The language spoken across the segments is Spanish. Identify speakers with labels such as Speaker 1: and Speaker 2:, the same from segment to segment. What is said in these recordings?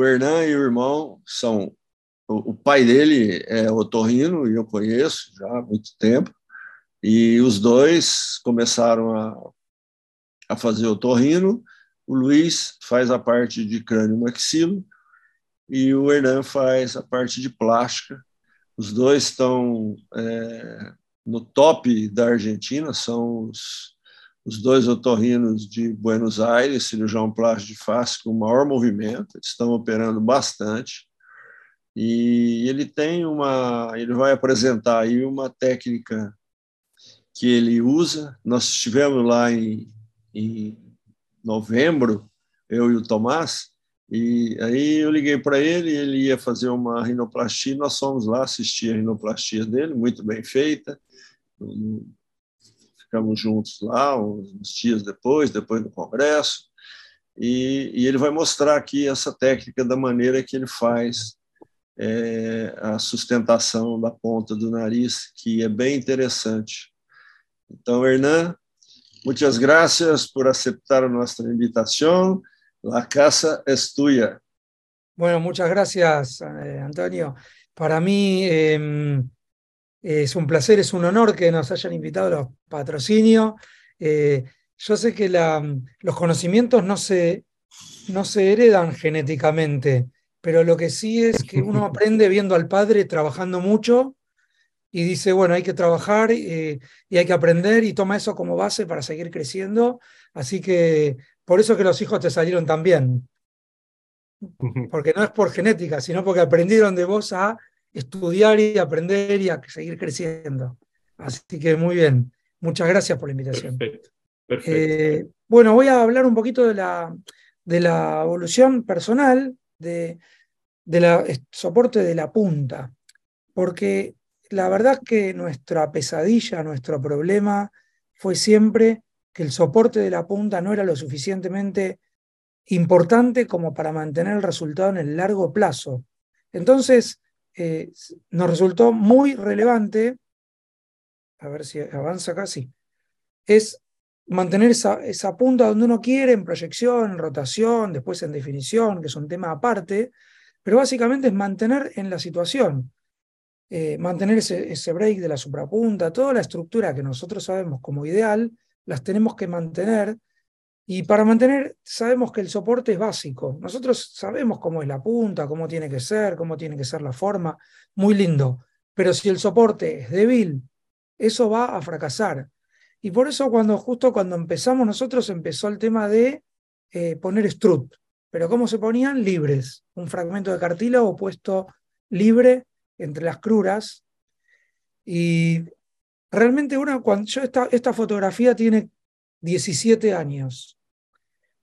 Speaker 1: o Hernan e o irmão são. O, o pai dele é otorrino, e eu conheço já há muito tempo, e os dois começaram a, a fazer otorrino. O Luiz faz a parte de crânio maxilo e o Hernan faz a parte de plástica. Os dois estão é, no top da Argentina, são os, os dois otorrinos de Buenos Aires, cirurgião plástico de face com maior movimento, estão operando bastante. E ele tem uma, ele vai apresentar aí uma técnica que ele usa. Nós estivemos lá em, em novembro, eu e o Tomás, e aí eu liguei para ele, ele ia fazer uma rinoplastia, nós fomos lá assistir a rinoplastia dele, muito bem feita. Ficamos juntos lá uns dias depois, depois do congresso, e, e ele vai mostrar aqui essa técnica da maneira que ele faz é, a sustentação da ponta do nariz, que é bem interessante. Então, Hernan, muitas gracias por aceptar nossa invitação. La casa es tuya.
Speaker 2: Bueno, muchas gracias, eh, Antonio. Para mí em, es un placer, es un honor que nos hayan invitado a los patrocinios. Eh, yo sé que los conocimientos no se, no se heredan genéticamente, pero lo que sí es que uno aprende viendo al padre trabajando mucho y dice, bueno, hay que trabajar eh, y hay que aprender y toma eso como base para seguir creciendo. Así que por eso que los hijos te salieron tan bien. Porque no es por genética, sino porque aprendieron de vos a estudiar y aprender y a seguir creciendo. Así que muy bien. Muchas gracias por la invitación.
Speaker 3: Perfecto.
Speaker 2: Eh, bueno, voy a hablar un poquito de la, de la evolución personal de, de la soporte de la punta, porque la verdad que nuestra pesadilla, nuestro problema fue siempre que el soporte de la punta no era lo suficientemente importante como para mantener el resultado en el largo plazo. Entonces, eh, nos resultó muy relevante, a ver si avanza casi, es mantener esa, esa punta donde uno quiere, en proyección, en rotación, después en definición, que es un tema aparte, pero básicamente es mantener en la situación, eh, mantener ese, ese break de la suprapunta, toda la estructura que nosotros sabemos como ideal, las tenemos que mantener. Y para mantener, sabemos que el soporte es básico. Nosotros sabemos cómo es la punta, cómo tiene que ser, cómo tiene que ser la forma. Muy lindo. Pero si el soporte es débil, eso va a fracasar. Y por eso cuando justo cuando empezamos nosotros empezó el tema de eh, poner strut. Pero ¿cómo se ponían? Libres. Un fragmento de cartílago puesto libre entre las cruras. Y Realmente una, cuando yo esta, esta fotografía tiene 17 años.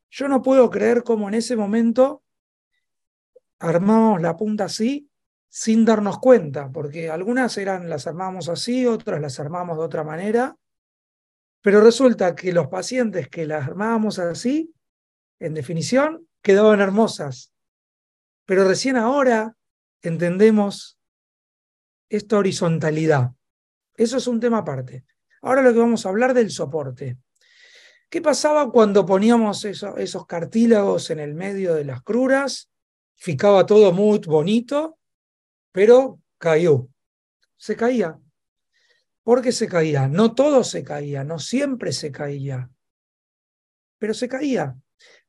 Speaker 2: Yo no puedo creer cómo en ese momento armábamos la punta así sin darnos cuenta, porque algunas eran las armábamos así, otras las armábamos de otra manera, pero resulta que los pacientes que las armábamos así, en definición, quedaban hermosas. Pero recién ahora entendemos esta horizontalidad. Eso es un tema aparte. Ahora lo que vamos a hablar del soporte. ¿Qué pasaba cuando poníamos esos cartílagos en el medio de las cruras? Ficaba todo muy bonito, pero cayó. Se caía. ¿Por qué se caía? No todo se caía, no siempre se caía, pero se caía.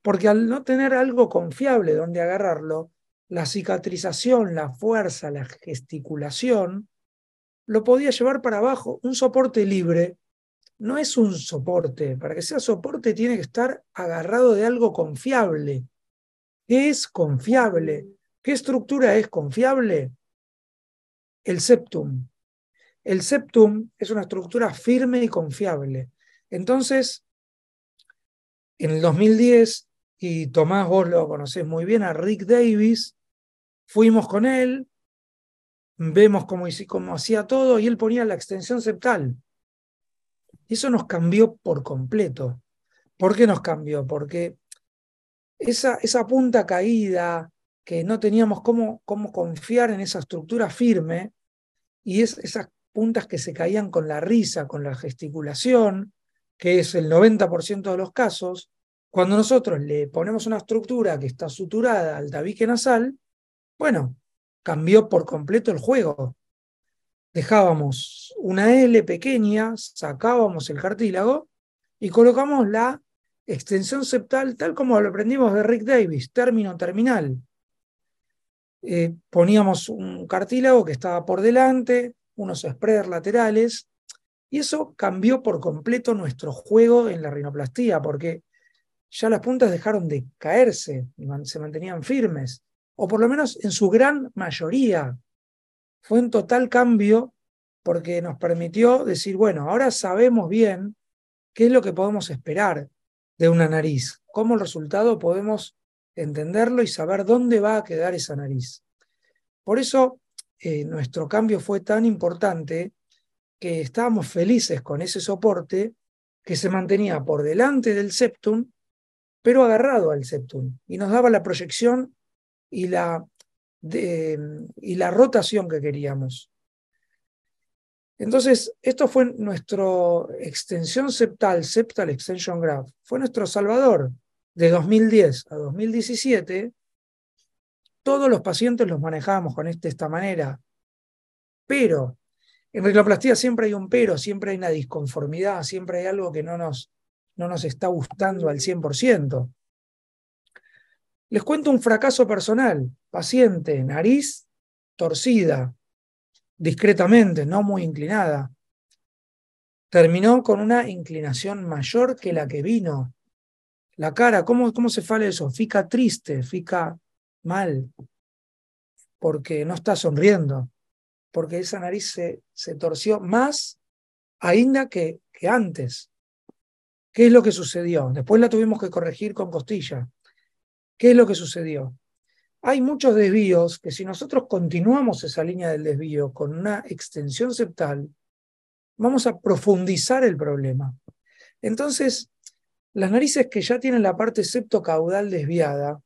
Speaker 2: Porque al no tener algo confiable donde agarrarlo, la cicatrización, la fuerza, la gesticulación lo podía llevar para abajo. Un soporte libre no es un soporte. Para que sea soporte tiene que estar agarrado de algo confiable. ¿Qué es confiable? ¿Qué estructura es confiable? El septum. El septum es una estructura firme y confiable. Entonces, en el 2010, y Tomás, vos lo conocés muy bien, a Rick Davis, fuimos con él, vemos cómo, cómo hacía todo y él ponía la extensión septal. Eso nos cambió por completo. ¿Por qué nos cambió? Porque esa, punta caída, que no teníamos cómo, cómo confiar en esa estructura firme, y es, esas puntas que se caían con la risa, con la gesticulación, que es el 90% de los casos, Cuando nosotros le ponemos una estructura que está suturada al tabique nasal, bueno, cambió por completo el juego. Dejábamos una L pequeña, sacábamos el cartílago y colocamos la extensión septal tal como lo aprendimos de Rick Davis, término terminal. Eh, poníamos un cartílago que estaba por delante, unos spreaders laterales, y eso cambió por completo nuestro juego en la rinoplastía, porque ya las puntas dejaron de caerse, se mantenían firmes, o por lo menos en su gran mayoría. Fue un total cambio porque nos permitió decir, bueno, ahora sabemos bien qué es lo que podemos esperar de una nariz, cómo el resultado podemos entenderlo y saber dónde va a quedar esa nariz. Por eso eh, nuestro cambio fue tan importante que estábamos felices con ese soporte que se mantenía por delante del septum, pero agarrado al septum, y nos daba la proyección y la, y la rotación que queríamos. Entonces, esto fue nuestra extensión septal, septal extension graph, fue nuestro salvador de 2010 a 2017. Todos los pacientes los manejábamos con este, esta manera, pero en rinoplastia siempre hay un pero, siempre hay una disconformidad, siempre hay algo que no nos, no nos está gustando al 100%. Les cuento un fracaso personal. Paciente, nariz torcida, discretamente, no muy inclinada. Terminó con una inclinación mayor que la que vino. La cara, ¿cómo, cómo se fala eso? Fica triste, fica mal, porque no está sonriendo, porque esa nariz se, se torció más ainda que, que antes. ¿Qué es lo que sucedió? Después la tuvimos que corregir con costilla. ¿Qué es lo que sucedió? Hay muchos desvíos que si nosotros continuamos esa línea del desvío con una extensión septal, vamos a profundizar el problema. Entonces, las narices que ya tienen la parte septocaudal desviada,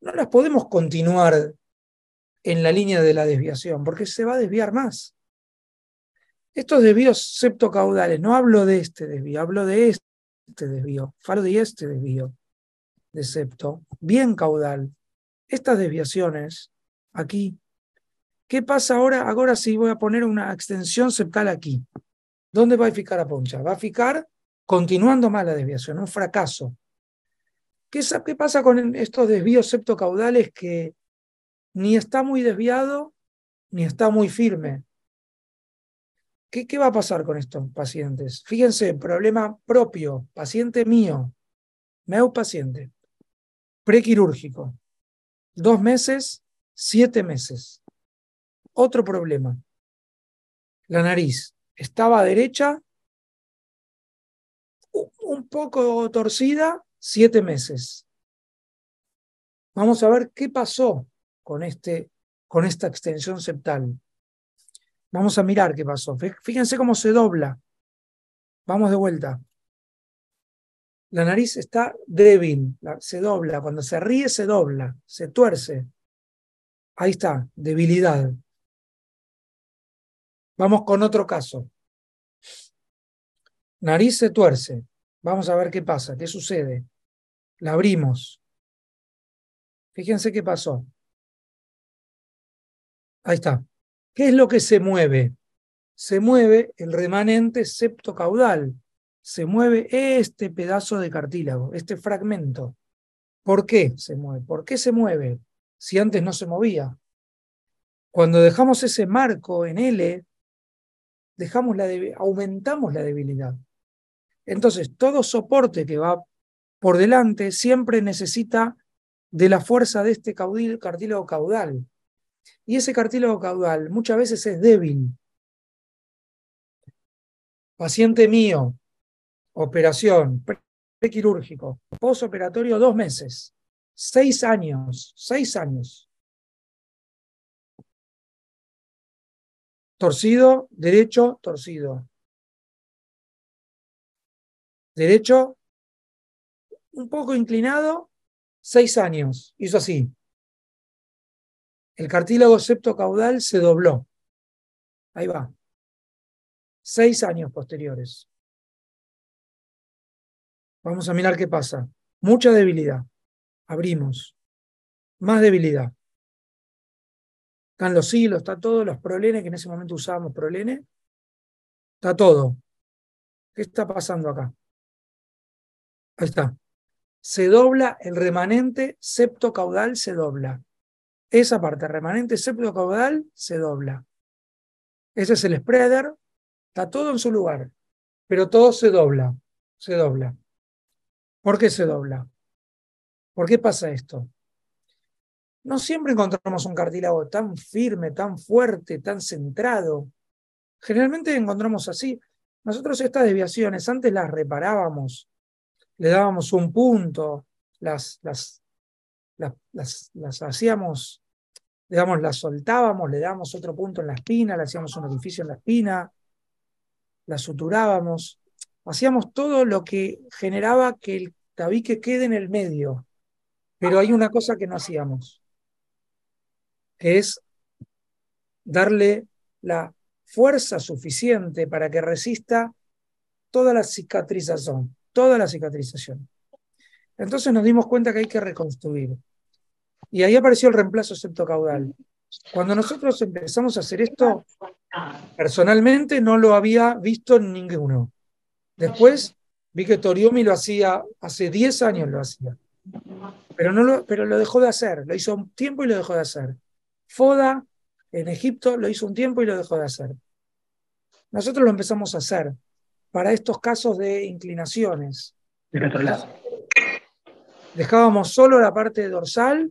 Speaker 2: no las podemos continuar en la línea de la desviación, porque se va a desviar más. Estos desvíos septocaudales, no hablo de este desvío, hablo de este desvío, falo de este desvío de septo, bien caudal. Estas desviaciones, aquí, ¿qué pasa ahora? Ahora sí voy a poner una extensión septal aquí. ¿Dónde va a ficar la poncha? Va a ficar continuando más la desviación, un fracaso. ¿Qué, ¿Qué pasa con estos desvíos septocaudales que ni está muy desviado ni está muy firme? ¿Qué, ¿Qué, va a pasar con estos pacientes? Fíjense, problema propio, paciente mío, meu paciente prequirúrgico. Dos meses, siete meses. Otro problema. La nariz estaba derecha, un poco torcida, siete meses. Vamos a ver qué pasó con, este, con esta extensión septal. Vamos a mirar qué pasó. Fíjense cómo se dobla. Vamos de vuelta la nariz está débil, se dobla, cuando se ríe se dobla, se tuerce. Ahí está, debilidad. Vamos con otro caso. Nariz se tuerce. Vamos a ver qué pasa, qué sucede. La abrimos. Fíjense qué pasó. Ahí está. ¿Qué es lo que se mueve? Se mueve el remanente septocaudal se mueve este pedazo de cartílago, este fragmento. ¿Por qué se mueve? ¿Por qué se mueve si antes no se movía? Cuando dejamos ese marco en L, dejamos la aumentamos la debilidad. Entonces, todo soporte que va por delante siempre necesita de la fuerza de este cartílago caudal. Y ese cartílago caudal muchas veces es débil. Paciente mío, operación, prequirúrgico, posoperatorio dos meses, seis años, seis años. Torcido, derecho, torcido. Derecho, un poco inclinado, seis años. Hizo así. El cartílago septocaudal se dobló. Ahí va. Seis años posteriores. Vamos a mirar qué pasa. Mucha debilidad. Abrimos. Más debilidad. Están los hilos, está todo, los prolenes, que en ese momento usábamos prolenes. Está todo. ¿Qué está pasando acá? Ahí está. Se dobla el remanente septo caudal, se dobla. Esa parte, remanente septo caudal, se dobla. Ese es el spreader. Está todo en su lugar. Pero todo se dobla. Se dobla. ¿Por qué se dobla? ¿Por qué pasa esto? No siempre encontramos un cartílago tan firme, tan fuerte, tan centrado. Generalmente encontramos así. Nosotros estas desviaciones antes las reparábamos, le dábamos un punto, las, las, las, las, hacíamos, digamos, las soltábamos, le dábamos otro punto en la espina, le hacíamos un orificio en la espina, las suturábamos, hacíamos todo lo que generaba que el tabique quede en el medio. Pero hay una cosa que no hacíamos, que es darle la fuerza suficiente para que resista toda la cicatrización, toda la cicatrización. Entonces nos dimos cuenta que hay que reconstruir. Y ahí apareció el reemplazo septocaudal. Cuando nosotros empezamos a hacer esto, personalmente no lo había visto ninguno. Después vi que Toriomi lo hacía, hace 10 años lo hacía. Pero, no lo, pero lo dejó de hacer, lo hizo un tiempo y lo dejó de hacer. Foda en Egipto lo hizo un tiempo y lo dejó de hacer. Nosotros lo empezamos a hacer para estos casos de inclinaciones.
Speaker 3: Del otro lado.
Speaker 2: Dejábamos solo la parte dorsal,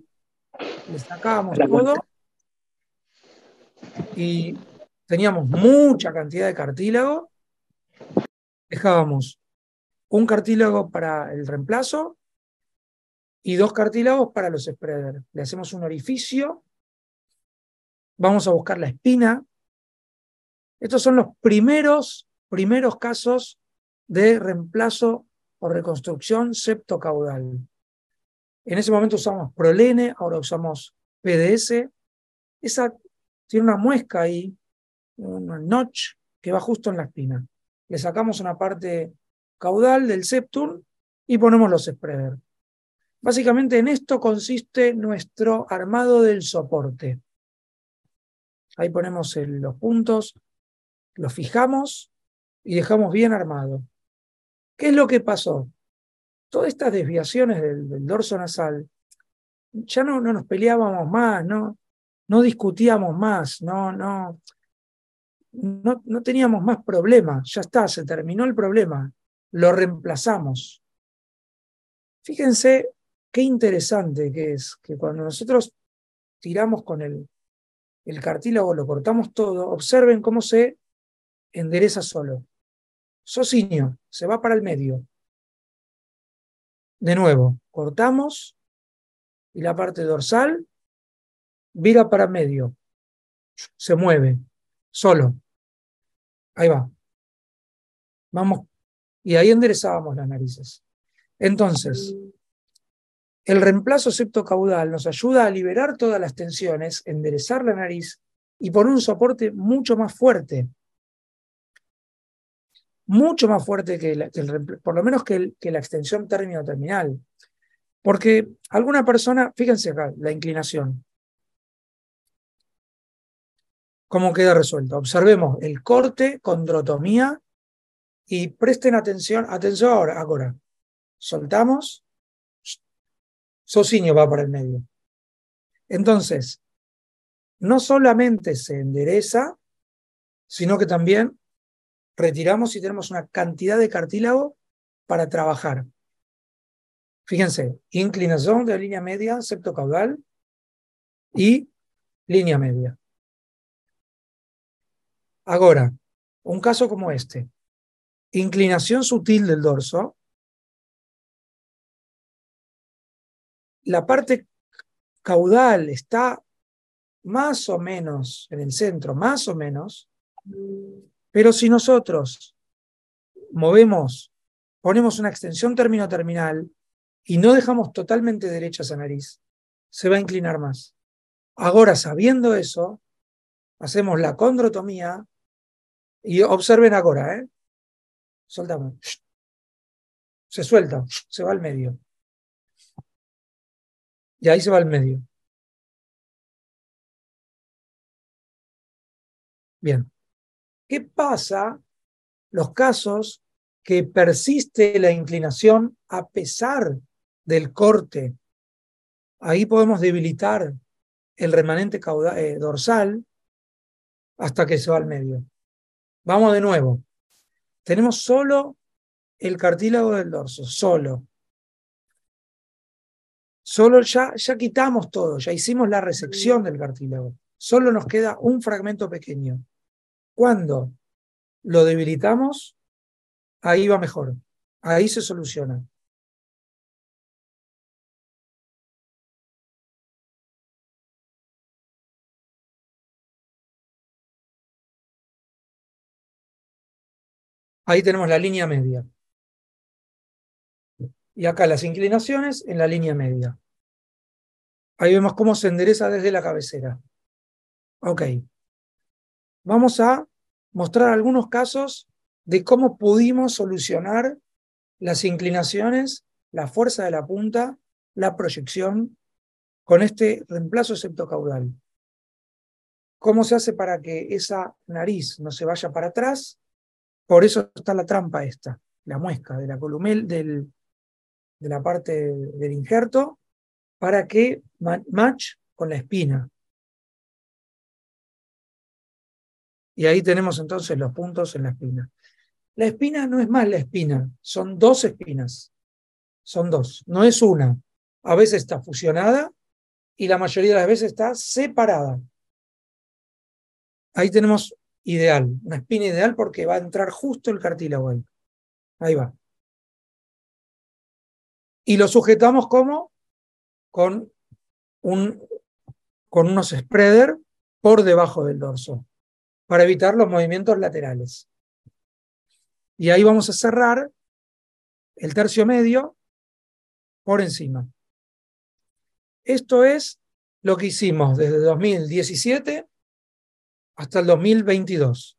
Speaker 2: le sacábamos todo y teníamos mucha cantidad de cartílago. Dejábamos un cartílago para el reemplazo y dos cartílagos para los spreaders. Le hacemos un orificio, vamos a buscar la espina, estos son los primeros, primeros casos de reemplazo o reconstrucción septocaudal. En ese momento usamos Prolene, ahora usamos PDS. Esa tiene una muesca ahí, un notch que va justo en la espina. Le sacamos una parte caudal del septum y ponemos los spreaders. Básicamente en esto consiste nuestro armado del soporte. Ahí ponemos los puntos, lo fijamos y dejamos bien armado. ¿Qué es lo que pasó? Todas estas desviaciones del, dorso nasal, ya no, no, nos peleábamos más, no, no discutíamos más, no, no, no, teníamos más problemas, ya está, se terminó el problema, lo reemplazamos. Fíjense qué interesante que es que cuando nosotros tiramos con el, el cartílago, lo cortamos todo, observen cómo se endereza solo. Socinio, se va para el medio. De nuevo, cortamos y la parte dorsal vira para medio. Se mueve, solo. Ahí va. Vamos. Y ahí enderezábamos las narices. Entonces, el reemplazo septocaudal nos ayuda a liberar todas las tensiones, enderezar la nariz y poner un soporte mucho más fuerte mucho más fuerte que, el, por lo menos que, la extensión término-terminal. Porque alguna persona, fíjense acá, la inclinación. ¿Cómo queda resuelto? Observemos el corte, condrotomía y presten atención, atención ahora, ahora. Soltamos, socinio va para el medio. Entonces, no solamente se endereza, sino que también retiramos y tenemos una cantidad de cartílago para trabajar. Fíjense, inclinación de la línea media, septo caudal y línea media. Ahora, un caso como este, inclinación sutil del dorso, la parte caudal está más o menos en el centro, más o menos, pero si nosotros movemos, ponemos una extensión término-terminal y no dejamos totalmente derecha esa nariz, se va a inclinar más. Ahora, sabiendo eso, hacemos la condrotomía y observen ahora, ¿eh? Soltamos. se suelta, se va al medio. Y ahí se va al medio. Bien. ¿Qué pasa los casos que persiste la inclinación a pesar del corte? Ahí podemos debilitar el remanente eh, dorsal hasta que se va al medio. Vamos de nuevo. Tenemos solo el cartílago del dorso, solo. Solo ya, ya quitamos todo, ya hicimos la resección del cartílago. Solo nos queda un fragmento pequeño. Cuando lo debilitamos, ahí va mejor. Ahí se soluciona. Ahí tenemos la línea media. Y acá las inclinaciones en la línea media. Ahí vemos cómo se endereza desde la cabecera. Ok. Vamos a mostrar algunos casos de cómo pudimos solucionar las inclinaciones, la fuerza de la punta, la proyección con este reemplazo septocaudal. ¿Cómo se hace para que esa nariz no se vaya para atrás por eso está la trampa esta, la muesca de la columel, del, de la parte del injerto, para que match con la espina. Y ahí tenemos entonces los puntos en la espina. La espina no es más la espina, son dos espinas. Son dos, no es una. A veces está fusionada y la mayoría de las veces está separada. Ahí tenemos ideal, una espina ideal porque va a entrar justo el cartílago ahí. Ahí va. Y lo sujetamos como con, un, con unos spreader por debajo del dorso para evitar los movimientos laterales. Y ahí vamos a cerrar el tercio medio por encima. Esto es lo que hicimos desde 2017 hasta el 2022.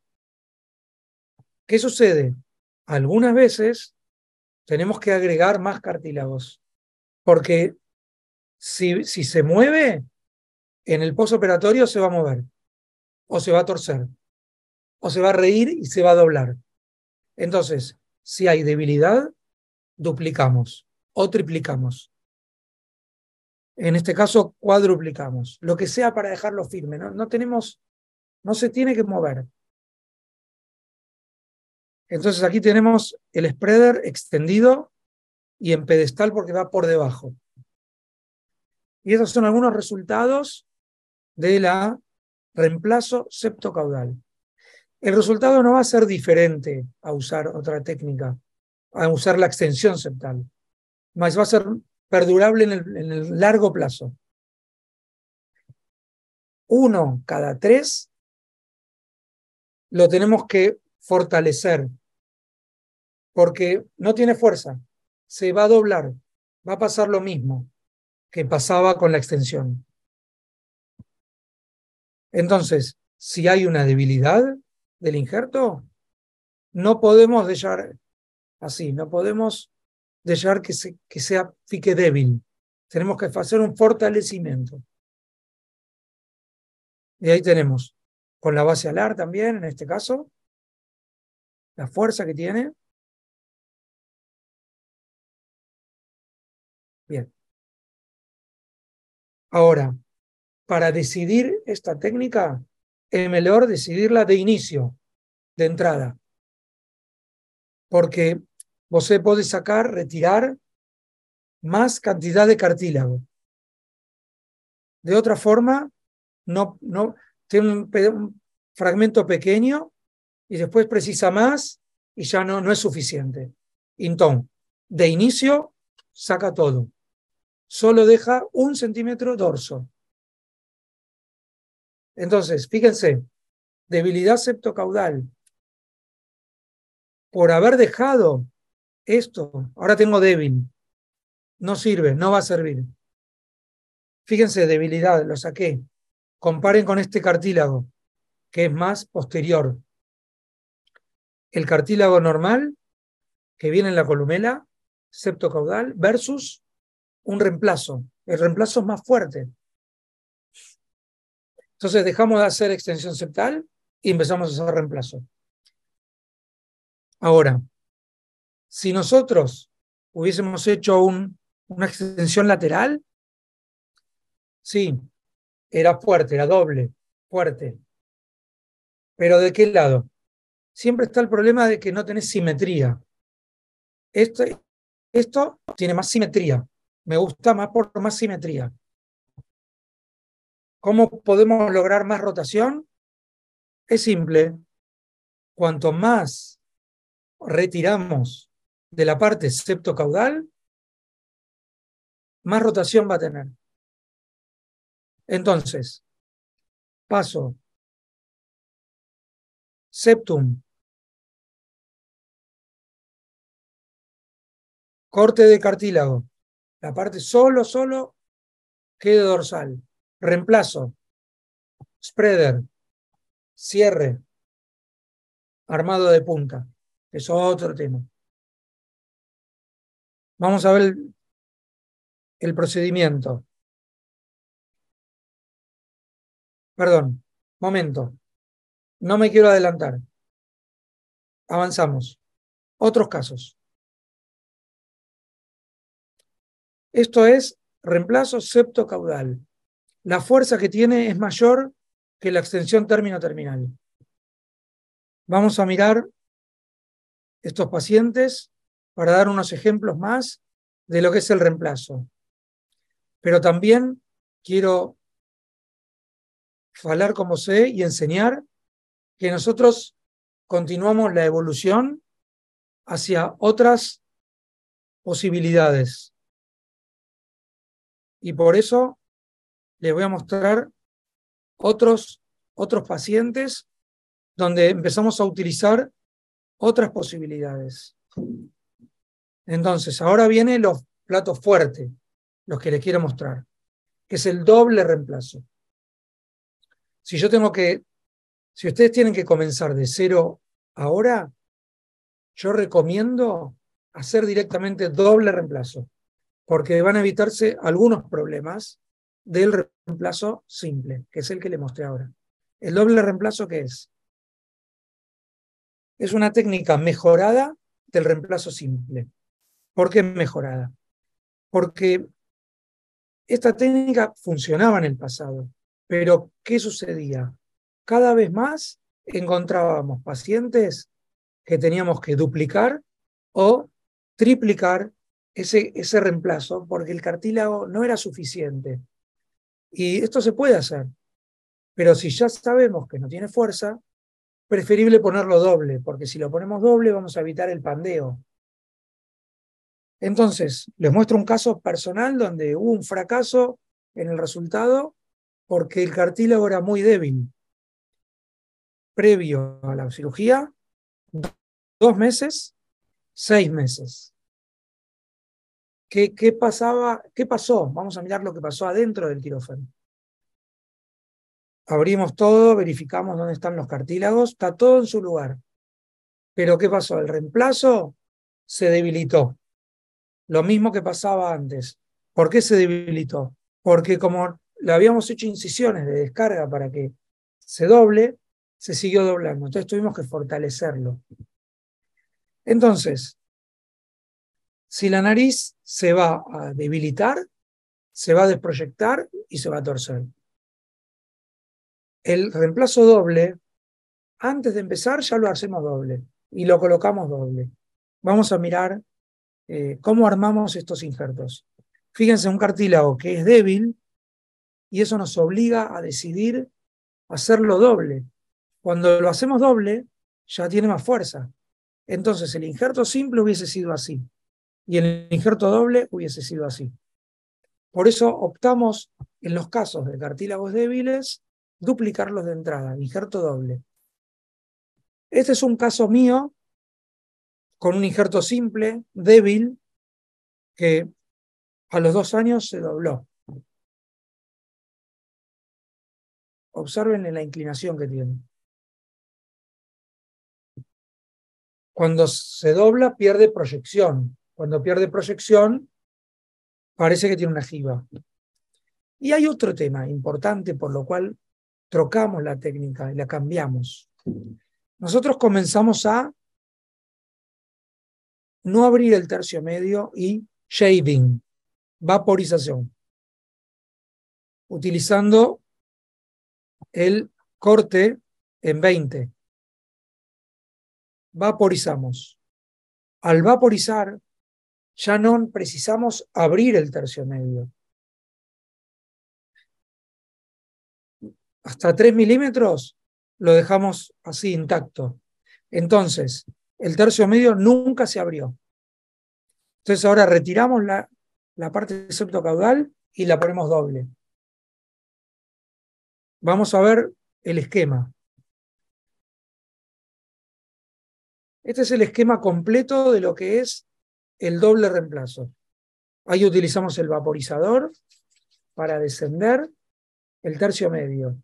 Speaker 2: ¿Qué sucede? Algunas veces tenemos que agregar más cartílagos, porque si, si se mueve, en el posoperatorio se va a mover, o se va a torcer, o se va a reír y se va a doblar. Entonces, si hay debilidad, duplicamos o triplicamos. En este caso, cuadruplicamos. Lo que sea para dejarlo firme. No, no tenemos no se tiene que mover. Entonces aquí tenemos el spreader extendido y en pedestal porque va por debajo. Y esos son algunos resultados de la reemplazo septocaudal. El resultado no va a ser diferente a usar otra técnica, a usar la extensión septal, más va a ser perdurable en el, en el largo plazo. Uno cada tres lo tenemos que fortalecer, porque no tiene fuerza, se va a doblar, va a pasar lo mismo que pasaba con la extensión. Entonces, si hay una debilidad del injerto, no podemos dejar así, no podemos dejar que, se, que sea fique débil. Tenemos que hacer un fortalecimiento. Y ahí tenemos con la base alar también, en este caso, la fuerza que tiene. Bien. Ahora, para decidir esta técnica, es mejor decidirla de inicio, de entrada. Porque vos puede sacar, retirar más cantidad de cartílago. De otra forma, no, no, tiene un, fragmento pequeño y después precisa más y ya no, no es suficiente. Entonces, de inicio, saca todo. Solo deja un centímetro dorso. Entonces, fíjense, debilidad septocaudal. Por haber dejado esto, ahora tengo débil. No sirve, no va a servir. Fíjense, debilidad, lo saqué. Comparen con este cartílago, que es más posterior. El cartílago normal, que viene en la columela, septocaudal versus un reemplazo. El reemplazo es más fuerte. Entonces dejamos de hacer extensión septal y empezamos a hacer reemplazo. Ahora, si nosotros hubiésemos hecho una extensión lateral, sí, era fuerte, era doble, fuerte. Pero ¿de qué lado? Siempre está el problema de que no tenés simetría. Esto, esto tiene más simetría. Me gusta más por más simetría. ¿Cómo podemos lograr más rotación? Es simple. Cuanto más retiramos de la parte septocaudal, más rotación va a tener. Entonces, paso. Septum, corte de cartílago, la parte solo, solo, quede dorsal, reemplazo, spreader, cierre, armado de punta. Eso es otro tema. Vamos a ver el, procedimiento. Perdón, momento. No me quiero adelantar. Avanzamos. Otros casos. Esto es reemplazo septocaudal. La fuerza que tiene es mayor que la extensión término-terminal. Vamos a mirar estos pacientes para dar unos ejemplos más de lo que es el reemplazo. Pero también quiero hablar como sé y enseñar que nosotros continuamos la evolución hacia otras posibilidades. Y por eso les voy a mostrar otros, otros pacientes donde empezamos a utilizar otras posibilidades. Entonces, ahora vienen los platos fuertes, los que les quiero mostrar, que es el doble reemplazo. Si yo tengo que, si ustedes tienen que comenzar de cero ahora, yo recomiendo hacer directamente doble reemplazo, porque van a evitarse algunos problemas del reemplazo simple, que es el que le mostré ahora. ¿El doble reemplazo qué es? Es una técnica mejorada del reemplazo simple. ¿Por qué mejorada? Porque esta técnica funcionaba en el pasado, pero ¿qué sucedía? Cada vez más encontrábamos pacientes que teníamos que duplicar o triplicar ese, ese reemplazo porque el cartílago no era suficiente. Y esto se puede hacer, pero si ya sabemos que no tiene fuerza, preferible ponerlo doble, porque si lo ponemos doble vamos a evitar el pandeo. Entonces, les muestro un caso personal donde hubo un fracaso en el resultado porque el cartílago era muy débil. Previo a la cirugía, dos meses, seis meses. ¿Qué, ¿Qué, pasaba? ¿Qué pasó? Vamos a mirar lo que pasó adentro del quirófano. Abrimos todo, verificamos dónde están los cartílagos, está todo en su lugar. Pero ¿qué pasó? El reemplazo se debilitó. Lo mismo que pasaba antes. ¿Por qué se debilitó? Porque como le habíamos hecho incisiones de descarga para que se doble, se siguió doblando. Entonces tuvimos que fortalecerlo. Entonces, si la nariz se va a debilitar, se va a desproyectar y se va a torcer. El reemplazo doble, antes de empezar ya lo hacemos doble y lo colocamos doble. Vamos a mirar eh, cómo armamos estos injertos. Fíjense, un cartílago que es débil y eso nos obliga a decidir hacerlo doble. Cuando lo hacemos doble, ya tiene más fuerza. Entonces el injerto simple hubiese sido así y el injerto doble hubiese sido así. Por eso optamos en los casos de cartílagos débiles duplicarlos de entrada, injerto doble. Este es un caso mío con un injerto simple, débil, que a los dos años se dobló. Observen la inclinación que tiene. Cuando se dobla pierde proyección, Cuando pierde proyección, parece que tiene una jiba. Y hay otro tema importante por lo cual trocamos la técnica y la cambiamos. Nosotros comenzamos a no abrir el tercio medio y shaving, vaporización, utilizando el corte en 20. Vaporizamos. Al vaporizar, ya no precisamos abrir el tercio medio. Hasta 3 milímetros lo dejamos así intacto. Entonces, el tercio medio nunca se abrió. Entonces ahora retiramos la, la parte del septo caudal y la ponemos doble. Vamos a ver el esquema. Este es el esquema completo de lo que es el doble reemplazo. Ahí utilizamos el vaporizador para descender el tercio medio.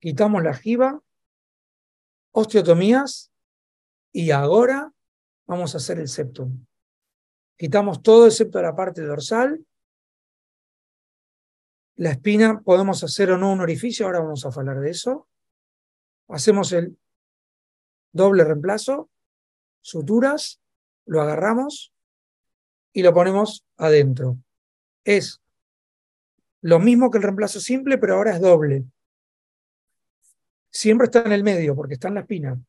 Speaker 2: Quitamos la jiba, osteotomías y ahora vamos a hacer el septum. Quitamos todo excepto la parte dorsal. La espina podemos hacer o no un orificio, ahora vamos a hablar de eso. Hacemos el doble reemplazo, suturas, lo agarramos y lo ponemos adentro. Es lo mismo que el reemplazo simple, pero ahora es doble. Siempre está en el medio porque está en la espina.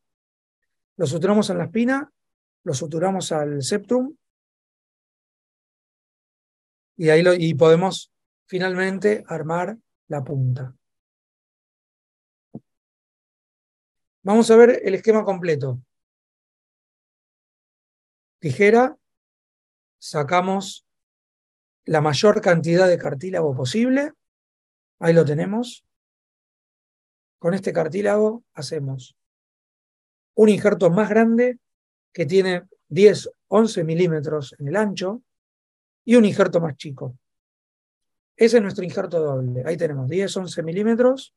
Speaker 2: Lo suturamos en la espina, lo suturamos al septum y ahí y podemos finalmente armar la punta. Vamos a ver el esquema completo. Tijera, sacamos la mayor cantidad de cartílago posible. Ahí lo tenemos. Con este cartílago hacemos un injerto más grande que tiene 10, 11 milímetros en el ancho y un injerto más chico. Ese es nuestro injerto doble. Ahí tenemos 10, 11 milímetros,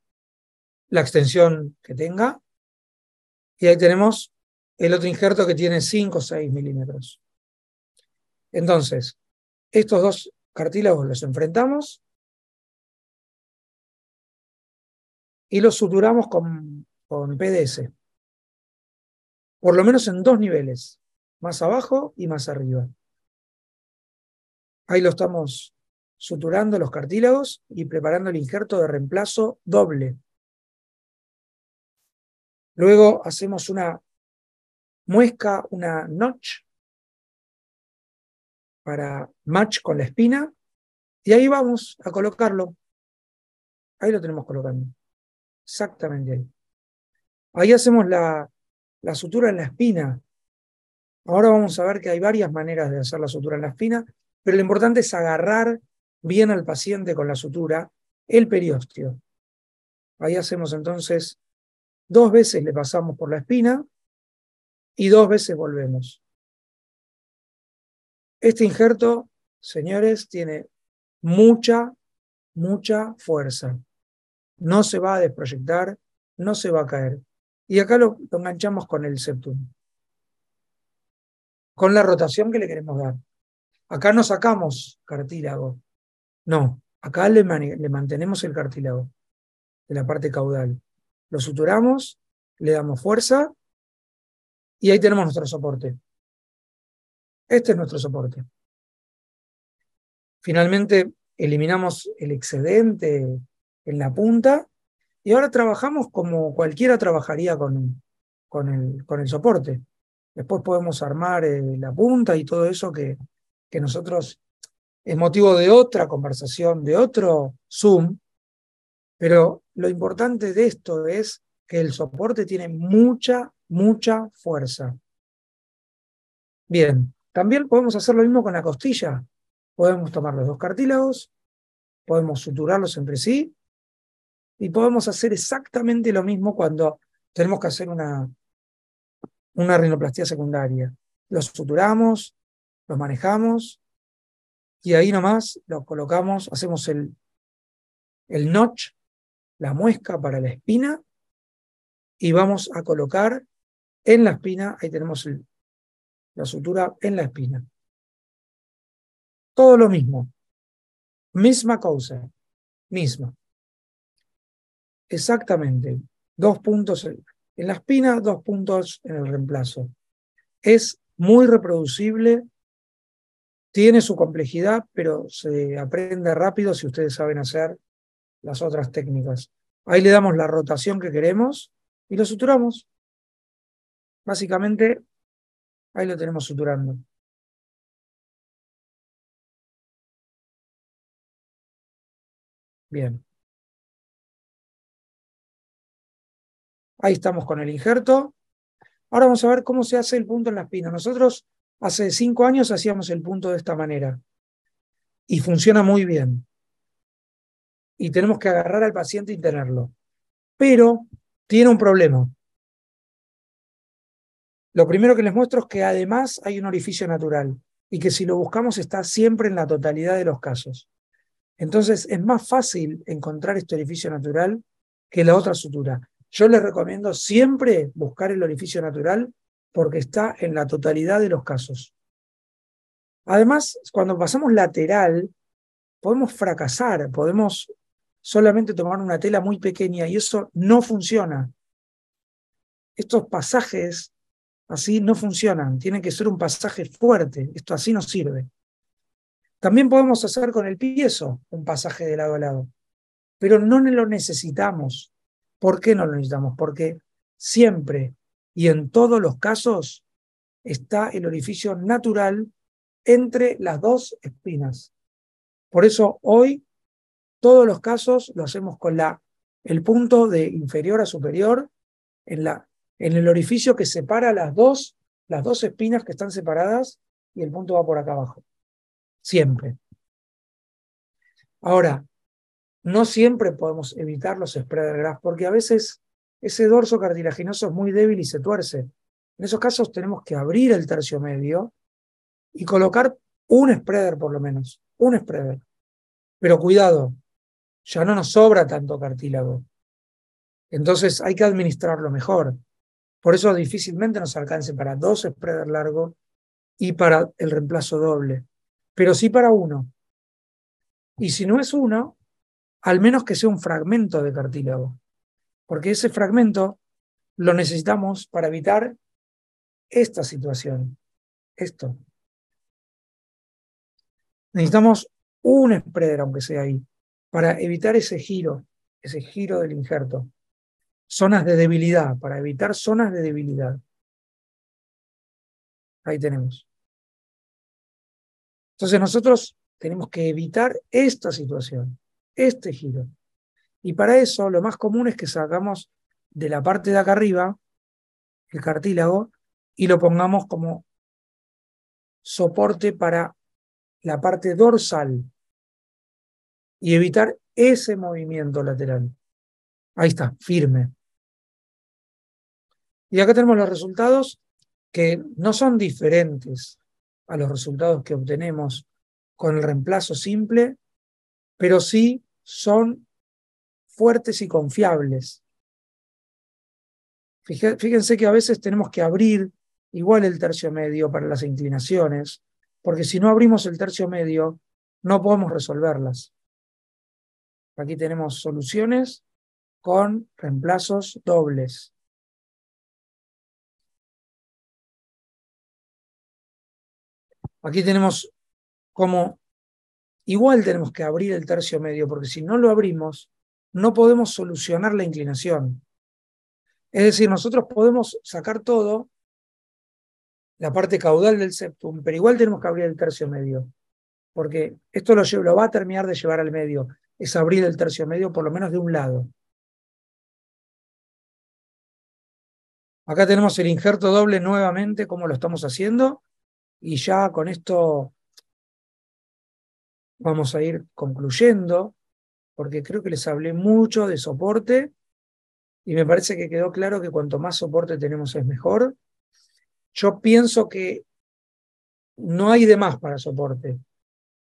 Speaker 2: la extensión que tenga, y ahí tenemos el otro injerto que tiene 5 o 6 milímetros. Entonces, estos dos cartílagos los enfrentamos y los suturamos con, con PDS. Por lo menos en dos niveles, más abajo y más arriba. Ahí lo estamos suturando los cartílagos y preparando el injerto de reemplazo doble. Luego hacemos una muesca, una notch para match con la espina y ahí vamos a colocarlo. Ahí lo tenemos colocando. Exactamente ahí. Ahí hacemos la, la sutura en la espina. Ahora vamos a ver que hay varias maneras de hacer la sutura en la espina, pero lo importante es agarrar bien al paciente con la sutura el periósteo. Ahí hacemos entonces Dos veces le pasamos por la espina y dos veces volvemos. Este injerto, señores, tiene mucha, mucha fuerza. No se va a desproyectar, no se va a caer. Y acá lo, enganchamos con el septum. Con la rotación que le queremos dar. Acá no sacamos cartílago. No, acá le mantenemos el cartílago de la parte caudal lo suturamos, le damos fuerza y ahí tenemos nuestro soporte. Este es nuestro soporte. Finalmente eliminamos el excedente en la punta y ahora trabajamos como cualquiera trabajaría con, con, el, con el soporte. Después podemos armar eh, la punta y todo eso que, que nosotros es motivo de otra conversación, de otro Zoom, pero lo importante de esto es que el soporte tiene mucha, mucha fuerza. Bien, también podemos hacer lo mismo con la costilla. Podemos tomar los dos cartílagos, podemos suturarlos entre sí y podemos hacer exactamente lo mismo cuando tenemos que hacer una, una secundaria. Los suturamos, los manejamos y ahí nomás los colocamos, hacemos el, el notch la muesca para la espina y vamos a colocar en la espina, ahí tenemos la sutura en la espina. Todo lo mismo. Misma causa. Misma. Exactamente. Dos puntos en la espina, dos puntos en el reemplazo. Es muy reproducible, tiene su complejidad, pero se aprende rápido si ustedes saben hacer las otras técnicas. Ahí le damos la rotación que queremos y lo suturamos. Básicamente, ahí lo tenemos suturando. Bien. Ahí estamos con el injerto. Ahora vamos a ver cómo se hace el punto en la espina. Nosotros hace cinco años hacíamos el punto de esta manera. Y funciona muy bien. Y tenemos que agarrar al paciente y tenerlo. Pero tiene un problema. Lo primero que les muestro es que además hay un orificio natural y que si lo buscamos está siempre en la totalidad de los casos. Entonces es más fácil encontrar este orificio natural que la otra sutura. Yo les recomiendo siempre buscar el orificio natural porque está en la totalidad de los casos. Además, cuando pasamos lateral, podemos fracasar, podemos solamente tomar una tela muy pequeña y eso no funciona. Estos pasajes así no funcionan, tiene que ser un pasaje fuerte, esto así no sirve. También podemos hacer con el piezo un pasaje de lado a lado, pero no lo necesitamos. ¿Por qué no lo necesitamos? Porque siempre y en todos los casos está el orificio natural entre las dos espinas. Por eso hoy todos los casos lo hacemos con la, el punto de inferior a superior en, la, en el orificio que separa las dos, las dos espinas que están separadas y el punto va por acá abajo. Siempre. Ahora, no siempre podemos evitar los spreader graphs porque a veces ese dorso cartilaginoso es muy débil y se tuerce. En esos casos tenemos que abrir el tercio medio y colocar un spreader por lo menos, un spreader. Pero cuidado, ya no nos sobra tanto cartílago. Entonces hay que administrarlo mejor. Por eso difícilmente nos alcance para dos spreader largos y para el reemplazo doble, pero sí para uno. Y si no es uno, al menos que sea un fragmento de cartílago, porque ese fragmento lo necesitamos para evitar esta situación, esto. Necesitamos un spreader, aunque sea ahí, para evitar ese giro, ese giro del injerto. Zonas de debilidad, para evitar zonas de debilidad. Ahí tenemos. Entonces nosotros tenemos que evitar esta situación, este giro. Y para eso lo más común es que sacamos de la parte de acá arriba el cartílago y lo pongamos como soporte para la parte dorsal y evitar ese movimiento lateral. Ahí está, firme. Y acá tenemos los resultados que no son diferentes a los resultados que obtenemos con el reemplazo simple, pero sí son fuertes y confiables. Fíjense que a veces tenemos que abrir igual el tercio medio para las inclinaciones, porque si no abrimos el tercio medio, no podemos resolverlas. Aquí tenemos soluciones con reemplazos dobles. Aquí tenemos como igual tenemos que abrir el tercio medio, porque si no lo abrimos, no podemos solucionar la inclinación. Es decir, nosotros podemos sacar todo, la parte caudal del septum, pero igual tenemos que abrir el tercio medio, porque esto lo, lo va a terminar de llevar al medio, es abrir el tercio medio por lo menos de un lado. Acá tenemos el injerto doble nuevamente, como lo estamos haciendo, y ya con esto vamos a ir concluyendo, porque creo que les hablé mucho de soporte y me parece que quedó claro que cuanto más soporte tenemos es mejor. Yo pienso que no hay de más para soporte,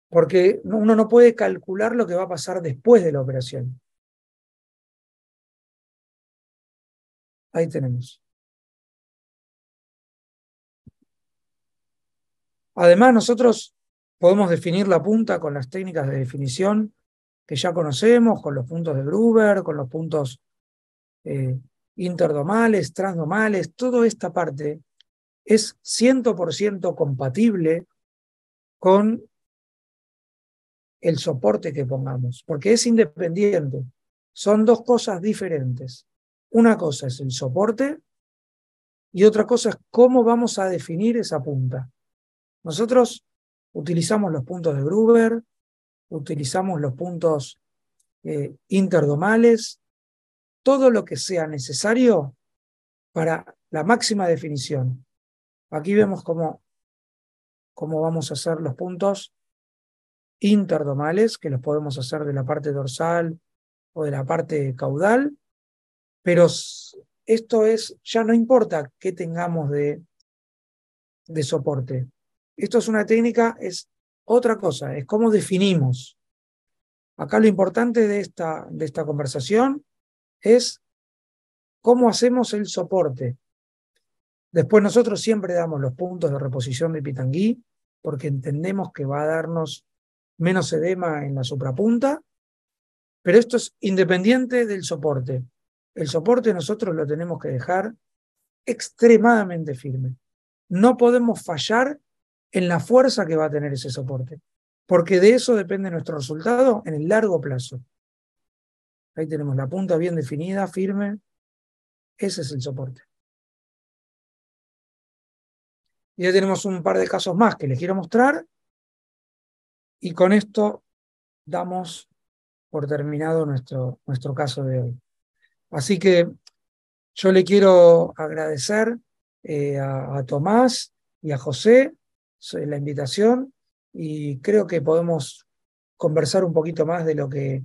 Speaker 2: porque uno no puede calcular lo que va a pasar después de la operación. Ahí tenemos. Además, nosotros podemos definir la punta con las técnicas de definición que ya conocemos, con los puntos de Gruber, con los puntos eh, interdomales, transdomales, toda esta parte es 100% compatible con el soporte que pongamos, porque es independiente. Son dos cosas diferentes. Una cosa es el soporte y otra cosa es cómo vamos a definir esa punta. Nosotros utilizamos los puntos de Gruber, utilizamos los puntos eh, interdomales, todo lo que sea necesario para la máxima definición. Aquí vemos cómo, cómo vamos a hacer los puntos interdomales, que los podemos hacer de la parte dorsal o de la parte caudal, pero esto es, ya no importa qué tengamos de, de soporte. Esto es una técnica, es otra cosa, es cómo definimos. Acá lo importante de esta, de esta conversación es cómo hacemos el soporte. Después nosotros siempre damos los puntos de reposición de Pitangui porque entendemos que va a darnos menos edema en la suprapunta, pero esto es independiente del soporte. El soporte nosotros lo tenemos que dejar extremadamente firme. No podemos fallar en la fuerza que va a tener ese soporte, porque de eso depende nuestro resultado en el largo plazo. Ahí tenemos la punta bien definida, firme. Ese es el soporte. Y ya tenemos un par de casos más que les quiero mostrar. Y con esto damos por terminado nuestro, nuestro caso de hoy. Así que yo le quiero agradecer eh, a, Tomás y a José la invitación y creo que podemos conversar un poquito más de lo que,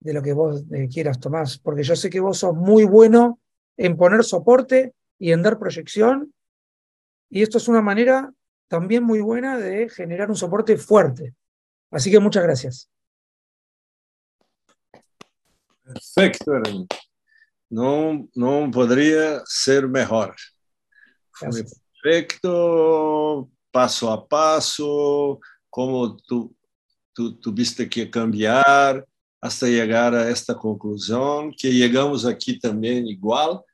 Speaker 2: de lo que vos eh, quieras, Tomás, porque yo sé que vos sos muy bueno en poner soporte y en dar proyección y esto es una manera también muy buena de generar un soporte fuerte. Así que muchas gracias.
Speaker 1: Perfecto, No, no podría ser mejor. perfecto, paso a paso, como tú, tú tuviste que cambiar hasta llegar a esta conclusão, que chegamos aqui também igual,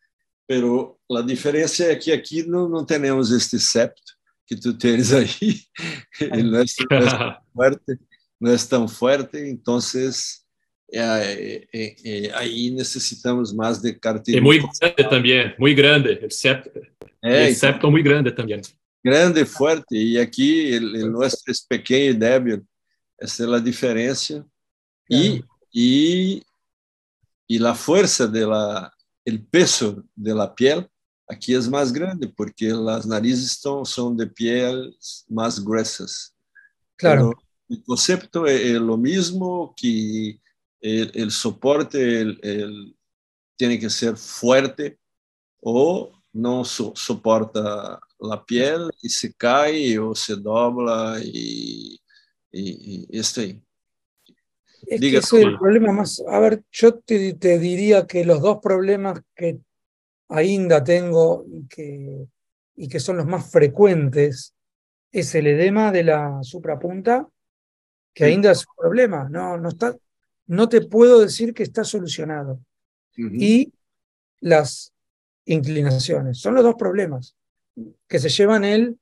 Speaker 1: pero a diferença é que aqui não, não temos este septo que tu tens aí, ele não é, é forte, não é tão forte, então é, é, é, aí necessitamos mais de cartilha.
Speaker 3: É muito grande também, muito grande, o septo, é, o septo é muito grande também.
Speaker 1: Grande, forte, e aqui o nosso é pequeno e débil, essa é a diferença. E y, y la fuerza de la, el peso de la piel aquí es más grande porque las narices son, son de piel más gruesas.
Speaker 2: Claro.
Speaker 1: Pero el concepto es, lo mismo que el, el soporte el, el, tiene que ser fuerte o no so, soporta la piel y se cae o se dobla y, y, y esto ahí.
Speaker 2: Es que ese es el problema más. A ver, yo te, diría que los dos problemas que ainda tengo y que, y que son los más frecuentes es el edema de la suprapunta, que ainda es un problema. No, no, está, no te puedo decir que está solucionado. Y las inclinaciones. Son los dos problemas que se llevan el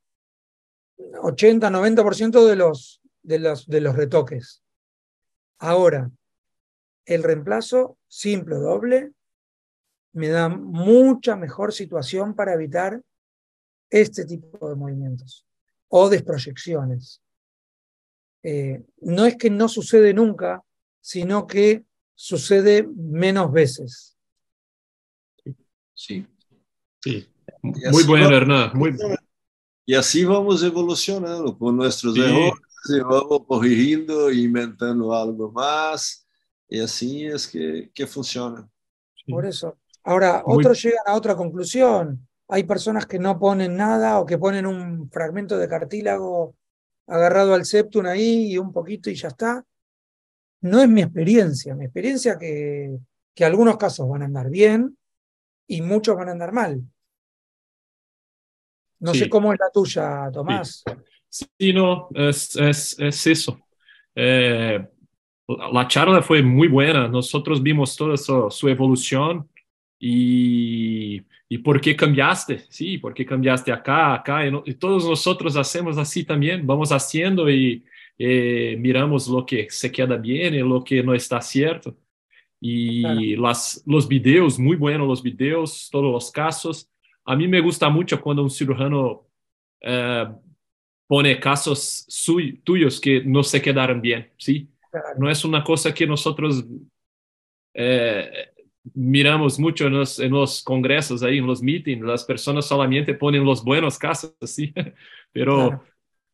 Speaker 2: 80-90% de los, de, los, de los retoques. Ahora, el reemplazo simple o doble me da mucha mejor situación para evitar este tipo de movimientos o desproyecciones. Eh, no es que no sucede nunca, sino que sucede menos veces.
Speaker 1: Sí.
Speaker 3: Sí. Muy bueno, Hernán. Muy...
Speaker 1: Y así vamos evolucionando con nuestros errores e vamos corrigindo e inventando algo más, y así es que, que funciona.
Speaker 2: Por eso. Ahora, otros llegan a otra conclusión. Hay personas que no ponen nada o que ponen un fragmento de cartílago agarrado al septum ahí y un poquito y ya está. No es mi experiencia. Mi experiencia que, que algunos casos van a andar bien y muchos van a andar mal. No sé cómo es la tuya, Tomás.
Speaker 3: Sí, no, es, es, es eso. Eh, la charla fue muy buena. Nosotros vimos toda su, su evolución y, y, por qué cambiaste. Sí, por qué cambiaste acá, acá. Y, no, y todos nosotros hacemos así también. Vamos haciendo y eh, miramos lo que se queda bien y lo que no está cierto. Y claro. las, los videos, muy buenos los videos, todos los casos. A mí me gusta mucho cuando un cirujano eh, pone casos tuyos que no se quedaron bien, ¿sí? Claro. No es una cosa que nosotros eh, miramos mucho en los, en los, congresos, ahí en los meetings, las personas solamente ponen los buenos casos, ¿sí? Pero, claro.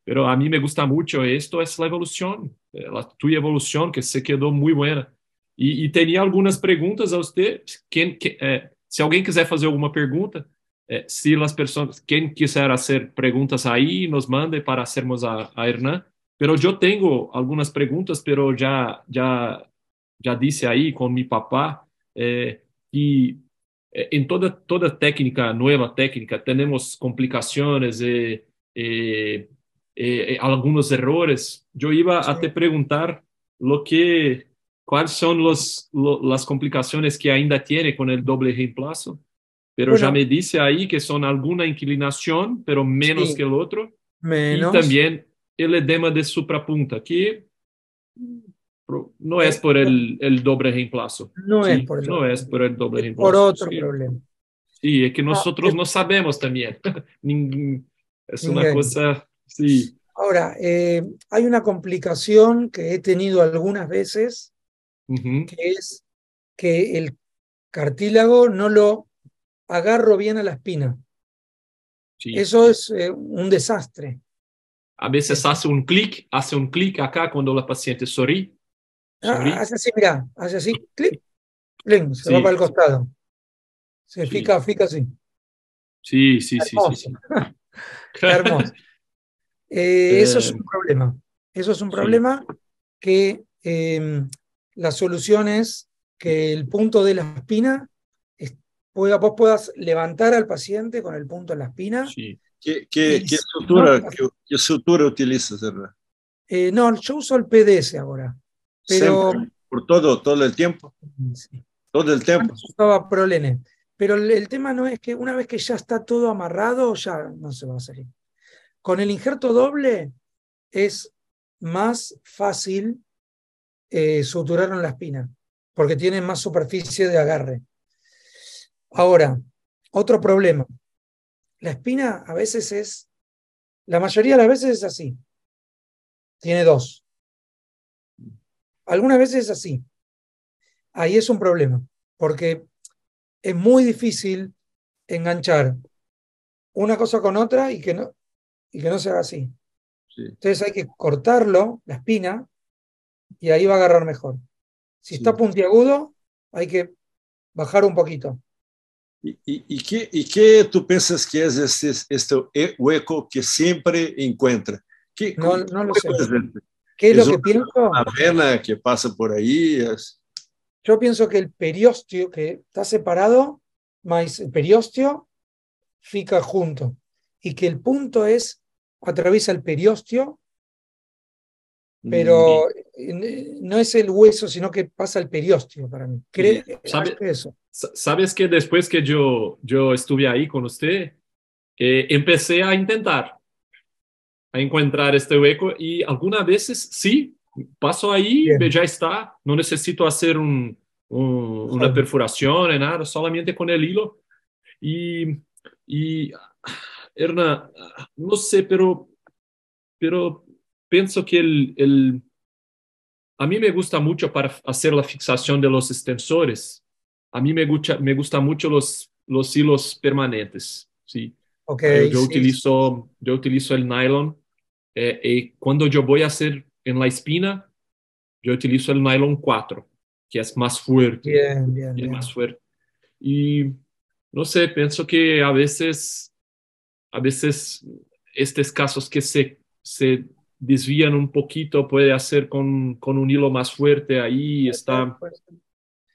Speaker 3: pero a mí me gusta mucho, esto es la evolución, eh, la tuya evolución que se quedó muy buena. E, e tenía algumas perguntas a você. Quem, que, eh, se alguém quiser fazer alguma pergunta, eh, se as pessoas, quem quiser fazer perguntas aí, nos mande para hacermos a, a Hernan. Pero eu tenho algumas perguntas, pero já já já disse aí com meu papá eh, que em toda toda técnica, nova técnica, temos complicações e, e, e, alguns errores. Eu ia a te perguntar lo que cuáles son los, lo, las complicaciones que ainda tiene con el doble reemplazo. Pero bueno, ya me dice ahí que son alguna inclinación, pero menos sí, que el otro.
Speaker 2: Menos.
Speaker 3: Y también el edema de suprapunta, que no es por el, el doble reemplazo.
Speaker 2: No
Speaker 3: sí,
Speaker 2: es por el
Speaker 3: No es por el doble reemplazo.
Speaker 2: Por otro
Speaker 3: sí.
Speaker 2: problema.
Speaker 3: Sí, es que nosotros
Speaker 2: ah,
Speaker 3: no sabemos también. es una cosa, sí.
Speaker 2: Ahora, eh, hay una complicación que he tenido algunas veces,
Speaker 3: Uh -huh.
Speaker 2: que es que el cartílago no lo agarro bien a la espina.
Speaker 3: Sí.
Speaker 2: Eso es eh, un desastre.
Speaker 3: A veces hace un clic, hace un clic acá cuando la paciente sorrí.
Speaker 2: Ah, hace así, mira, hace así, clic, clic, se sí. va para el costado. Se
Speaker 3: Sí.
Speaker 2: fica, fica así.
Speaker 3: Sí, sí, sí, sí,
Speaker 2: hermoso. Eh, eso es un problema. Eso es un problema que eh, la solución es que el punto de la espina, es- pueda- vos puedas levantar al paciente con el punto en la espina.
Speaker 3: Sí.
Speaker 2: Y
Speaker 1: que
Speaker 2: si
Speaker 1: sutura,
Speaker 2: no-
Speaker 1: sutura utilizas?
Speaker 2: Eh, no, yo uso el PDS ahora, pero
Speaker 1: Siempre, por todo, todo el tiempo,
Speaker 2: sí.
Speaker 1: todo el tiempo.
Speaker 2: Antes usaba Prolene. Pero el, el tema no es que una vez que ya está todo amarrado, ya no se va a salir. Con el injerto doble es más fácil eh, suturar en la espina, porque tiene más superficie de agarre. Ahora, otro problema. La espina a veces es, la mayoría de las veces es así. Tiene dos. Algunas veces es así. Ahí es un problema, porque es muy difícil enganchar una cosa con otra y que no, y que no se haga así.
Speaker 1: Sí.
Speaker 2: Entonces hay que cortarlo, la espina, y ahí va a agarrar mejor. Si
Speaker 1: Sí.
Speaker 2: está puntiagudo, hay que bajar un poquito.
Speaker 1: E, e, e, que, e que tu pensas que é este, este hueco que sempre encontra? Que,
Speaker 2: No, no lo sé.
Speaker 1: es este?
Speaker 2: ¿Qué es
Speaker 1: Es
Speaker 2: lo que
Speaker 1: un-
Speaker 2: pienso?
Speaker 1: Una vena que pasa por ahí. es-
Speaker 2: Yo pienso que el periósteo, que está separado, más el periósteo fica junto. Y que el punto es, atraviesa el periósteo, pero eh, no es el hueso, sino que pasa el periósteo para mí. Cre-
Speaker 3: ¿Sabe?
Speaker 2: eso.
Speaker 3: Sa- Sabes que después que yo, yo estuve ahí con usted, eh, empecé a intentar a encontrar este hueco y algunas veces sí, paso ahí,
Speaker 2: Bien.
Speaker 3: ya está, no necesito hacer un, un- una perforación nada, solamente con el hilo. Y, y Erna, no sé, pero, pero pienso que el, el, a mí me gusta mucho para hacer la fixación de los extensores. A mí me gusta, me gusta mucho los, los hilos permanentes. Sí.
Speaker 2: Ok,
Speaker 3: yo, yo
Speaker 2: sí,
Speaker 3: utilizo, yo utilizo el nylon eh, y cuando yo voy a hacer en la espina, yo utilizo el nylon 4, que es más fuerte.
Speaker 2: Bien, bien,
Speaker 3: y es
Speaker 2: bien.
Speaker 3: más fuerte. Y no sé, pienso que a veces, a veces estos casos que se, se desvían un poquito puede hacer con, con un hilo más fuerte ahí, está,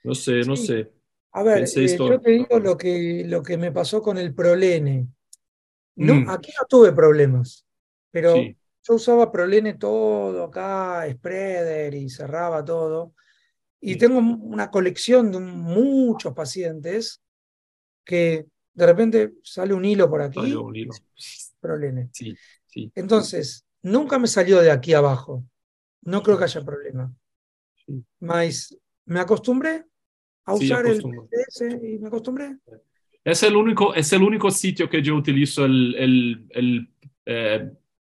Speaker 3: no sé, no
Speaker 2: Sí.
Speaker 3: sé.
Speaker 2: A ver, eh,
Speaker 3: esto-
Speaker 2: yo te digo lo que, lo que me pasó con el prolene. No,
Speaker 3: Mm.
Speaker 2: aquí no tuve problemas, pero
Speaker 3: Sí.
Speaker 2: yo usaba Prolene todo acá, spreader y cerraba todo. Y tengo una colección de muchos pacientes que de repente sale un hilo por aquí.
Speaker 3: un hilo.
Speaker 2: Prolene.
Speaker 3: Sí, sí.
Speaker 2: Entonces, nunca me salió de aquí abajo. No creo que haya problema.
Speaker 3: Sí.
Speaker 2: Mas me acostumbré a
Speaker 3: Sí,
Speaker 2: usar el
Speaker 3: acostumbro.
Speaker 2: PDS y me acostumbré.
Speaker 3: Es el único, es el único sitio que yo utilizo el, el, el, eh,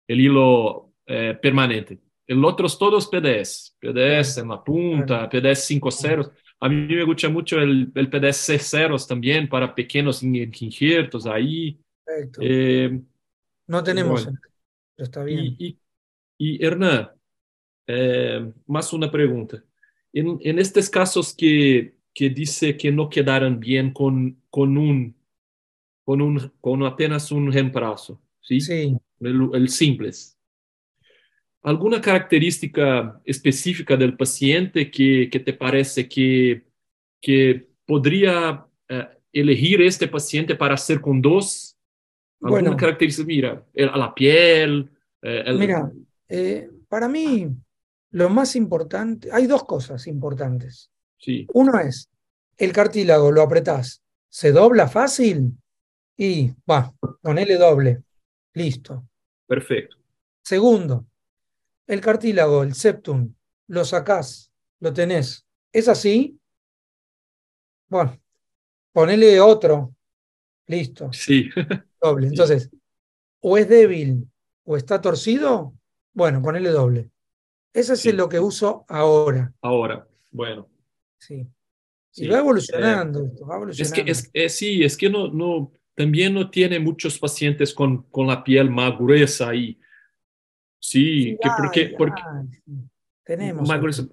Speaker 3: el hilo eh, permanente. El otros todos PDS. PDS en la punta, PDS 5 ceros. A mí me gusta mucho el, el PDS 6 ceros también para pequeños in- injertos ahí. Eh,
Speaker 2: no tenemos,
Speaker 3: bueno.
Speaker 2: Está bien.
Speaker 3: y, y, y Hernán, eh, más una pregunta. En, en estos casos que, que dice que no quedaron bien con, con, un, con, un, con apenas un reemplazo, ¿sí?
Speaker 2: Sí,
Speaker 3: El, el simples. ¿Alguna característica específica del paciente que, que te parece que, que podría eh, elegir este paciente para hacer con dos? ¿Alguna
Speaker 2: Bueno.
Speaker 3: característica? Mira, a la piel. Eh, el-
Speaker 2: Mira, eh, para mí lo más importante, hay dos cosas importantes.
Speaker 3: Sí,
Speaker 2: Uno es, el cartílago lo apretás, se dobla fácil y va, ponele doble, listo.
Speaker 3: perfecto.
Speaker 2: Segundo, el cartílago, el septum, lo sacás, lo tenés, es así, bueno, ponele otro, listo,
Speaker 3: Sí,
Speaker 2: doble. Entonces, o es débil o está torcido, bueno, ponele doble. Ese es
Speaker 3: Sí.
Speaker 2: lo que uso ahora,
Speaker 3: ahora, bueno.
Speaker 2: sí.
Speaker 3: sí.
Speaker 2: Y va evolucionando, esto, va
Speaker 3: Es que, es, es- sí, es que no, no, también no tiene muchos pacientes con, con la piel más gruesa ahí. Sí,
Speaker 2: Sí,
Speaker 3: que porque,
Speaker 2: hay,
Speaker 3: porque
Speaker 2: sí. Tenemos.
Speaker 3: más gruesa.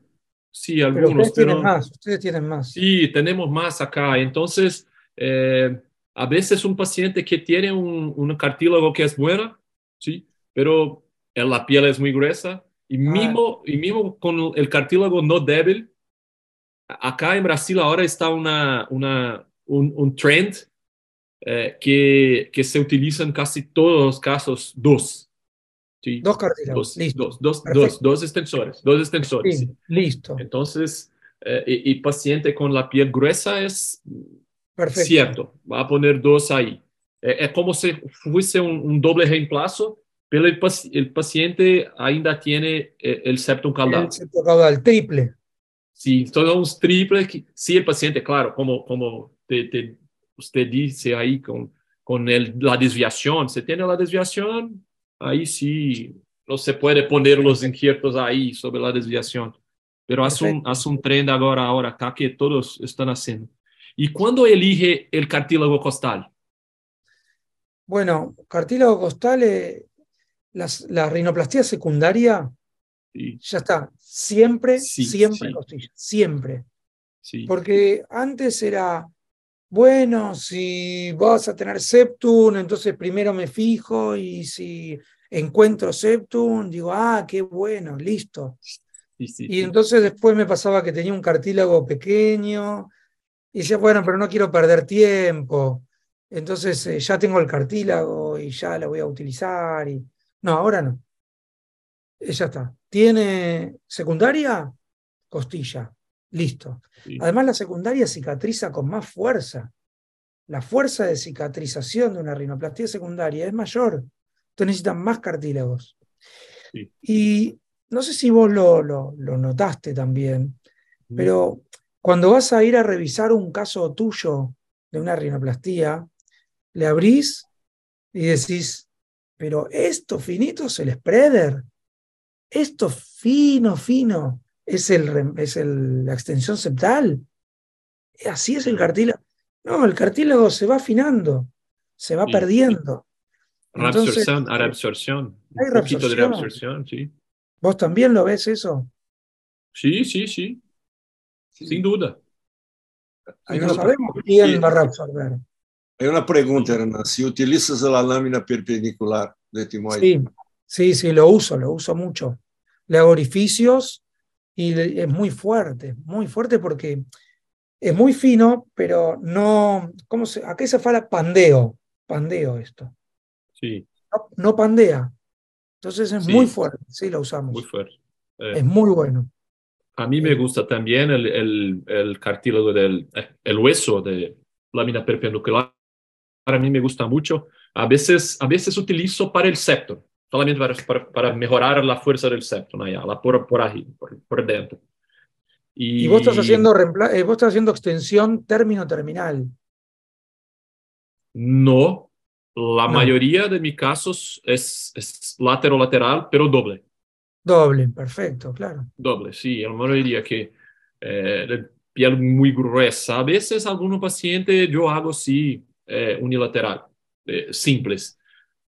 Speaker 3: Sí,
Speaker 2: Pero
Speaker 3: algunos,
Speaker 2: ustedes tienen
Speaker 3: pero
Speaker 2: más, ustedes tienen más.
Speaker 3: sí, tenemos más acá. Entonces, eh, a veces un paciente que tiene un, un cartílago que es buena, sí, pero la piel es muy gruesa y mismo, y mismo con el cartílago no débil, acá en Brasil ahora está una, una, un, un trend eh, que, que se utiliza en casi todos los casos dos. ¿sí?
Speaker 2: Dos cartílagos,
Speaker 3: dos,
Speaker 2: listo.
Speaker 3: dos, dos, dos, dos extensores, dos extensores.
Speaker 2: Sí,
Speaker 3: sí.
Speaker 2: listo,
Speaker 3: Entonces, eh, y, y paciente con la piel gruesa es
Speaker 2: perfecto.
Speaker 3: cierto, va a poner dos ahí. Eh, es como si fuese un, un doble reemplazo, pero el, el paciente ainda tiene eh, el septum caudal.
Speaker 2: El septo caudal, triple.
Speaker 3: Si son uns triples, que- si el paciente, claro, como, como te, te- usted dice ahí con, con el, la desviación, se tiene la desviación, ahí sí no se puede poner los injertos ahí sobre la desviación. Pero hace un, hace un trend ahora, ahora acá que todos están haciendo. ¿Y cuándo elige el cartílago costal?
Speaker 2: Bueno, cartílago costal, eh, las, la rinoplastia secundaria,
Speaker 3: Sí,
Speaker 2: ya está. Siempre,
Speaker 3: Sí,
Speaker 2: siempre
Speaker 3: sí.
Speaker 2: costilla, siempre.
Speaker 3: sí,
Speaker 2: Porque antes era, bueno, si vas a tener septum, entonces primero me fijo y si encuentro septum, digo, ah, qué bueno, listo. Y entonces después me pasaba que tenía un cartílago pequeño y decía, bueno, pero no quiero perder tiempo. Entonces eh, ya tengo el cartílago y ya lo voy a utilizar. Y... No, ahora no. Eh, ya está. ¿Tiene secundaria? Costilla. Listo.
Speaker 3: Sí.
Speaker 2: Además, la secundaria cicatriza con más fuerza. La fuerza de cicatrización de una rinoplastia secundaria es mayor. Entonces necesitan más cartílagos.
Speaker 3: Sí.
Speaker 2: Y no sé si vos lo, lo, lo notaste también,
Speaker 3: Mm.
Speaker 2: pero cuando vas a ir a revisar un caso tuyo de una rinoplastía, le abrís y decís, pero esto finito es el spreader, esto fino, fino, es, el, es el- la extensión septal, así es el cartílago. No, el cartílago se va afinando, se va
Speaker 3: Sí.
Speaker 2: perdiendo. Entonces,
Speaker 3: Reabsorción, a reabsorción.
Speaker 2: hay
Speaker 3: Un poquito de
Speaker 2: reabsorción.
Speaker 3: reabsorción, sí.
Speaker 2: ¿Vos también lo ves eso?
Speaker 3: Sí, sí, sí, sin duda.
Speaker 2: No sabemos quién
Speaker 1: sí.
Speaker 2: va a reabsorber.
Speaker 1: Hay una pregunta, Hernán. Si utilizas la lámina perpendicular de timoide,
Speaker 2: Sí, sí, sí, lo uso, lo uso mucho. Le hago orificios y es muy fuerte, muy fuerte porque es muy fino, pero no, ¿cómo se, acá se fala pandeo, pandeo esto.
Speaker 3: Sí,
Speaker 2: No, no pandea, Entonces es
Speaker 3: Sí.
Speaker 2: muy fuerte, sí, lo usamos.
Speaker 3: Muy fuerte. Eh,
Speaker 2: Es muy bueno.
Speaker 3: A mí me gusta también el, el, el cartílago del eh, el hueso de lámina perpendicular. A mí me gusta mucho. A veces, a veces utilizo para el septo, solamente para, para, para mejorar la fuerza del septo. Ya, la por, por ahí, por, por dentro. Y,
Speaker 2: Y vos estás haciendo, eh, vos estás haciendo extensión término-terminal.
Speaker 3: No, la
Speaker 2: No.
Speaker 3: mayoría de mis casos es, es lateral-lateral, pero doble.
Speaker 2: Doble, perfecto, claro.
Speaker 3: Doble, sí, la mayoría que eh, piel muy gruesa. A veces algunos pacientes yo hago sí eh, unilateral, eh, simples,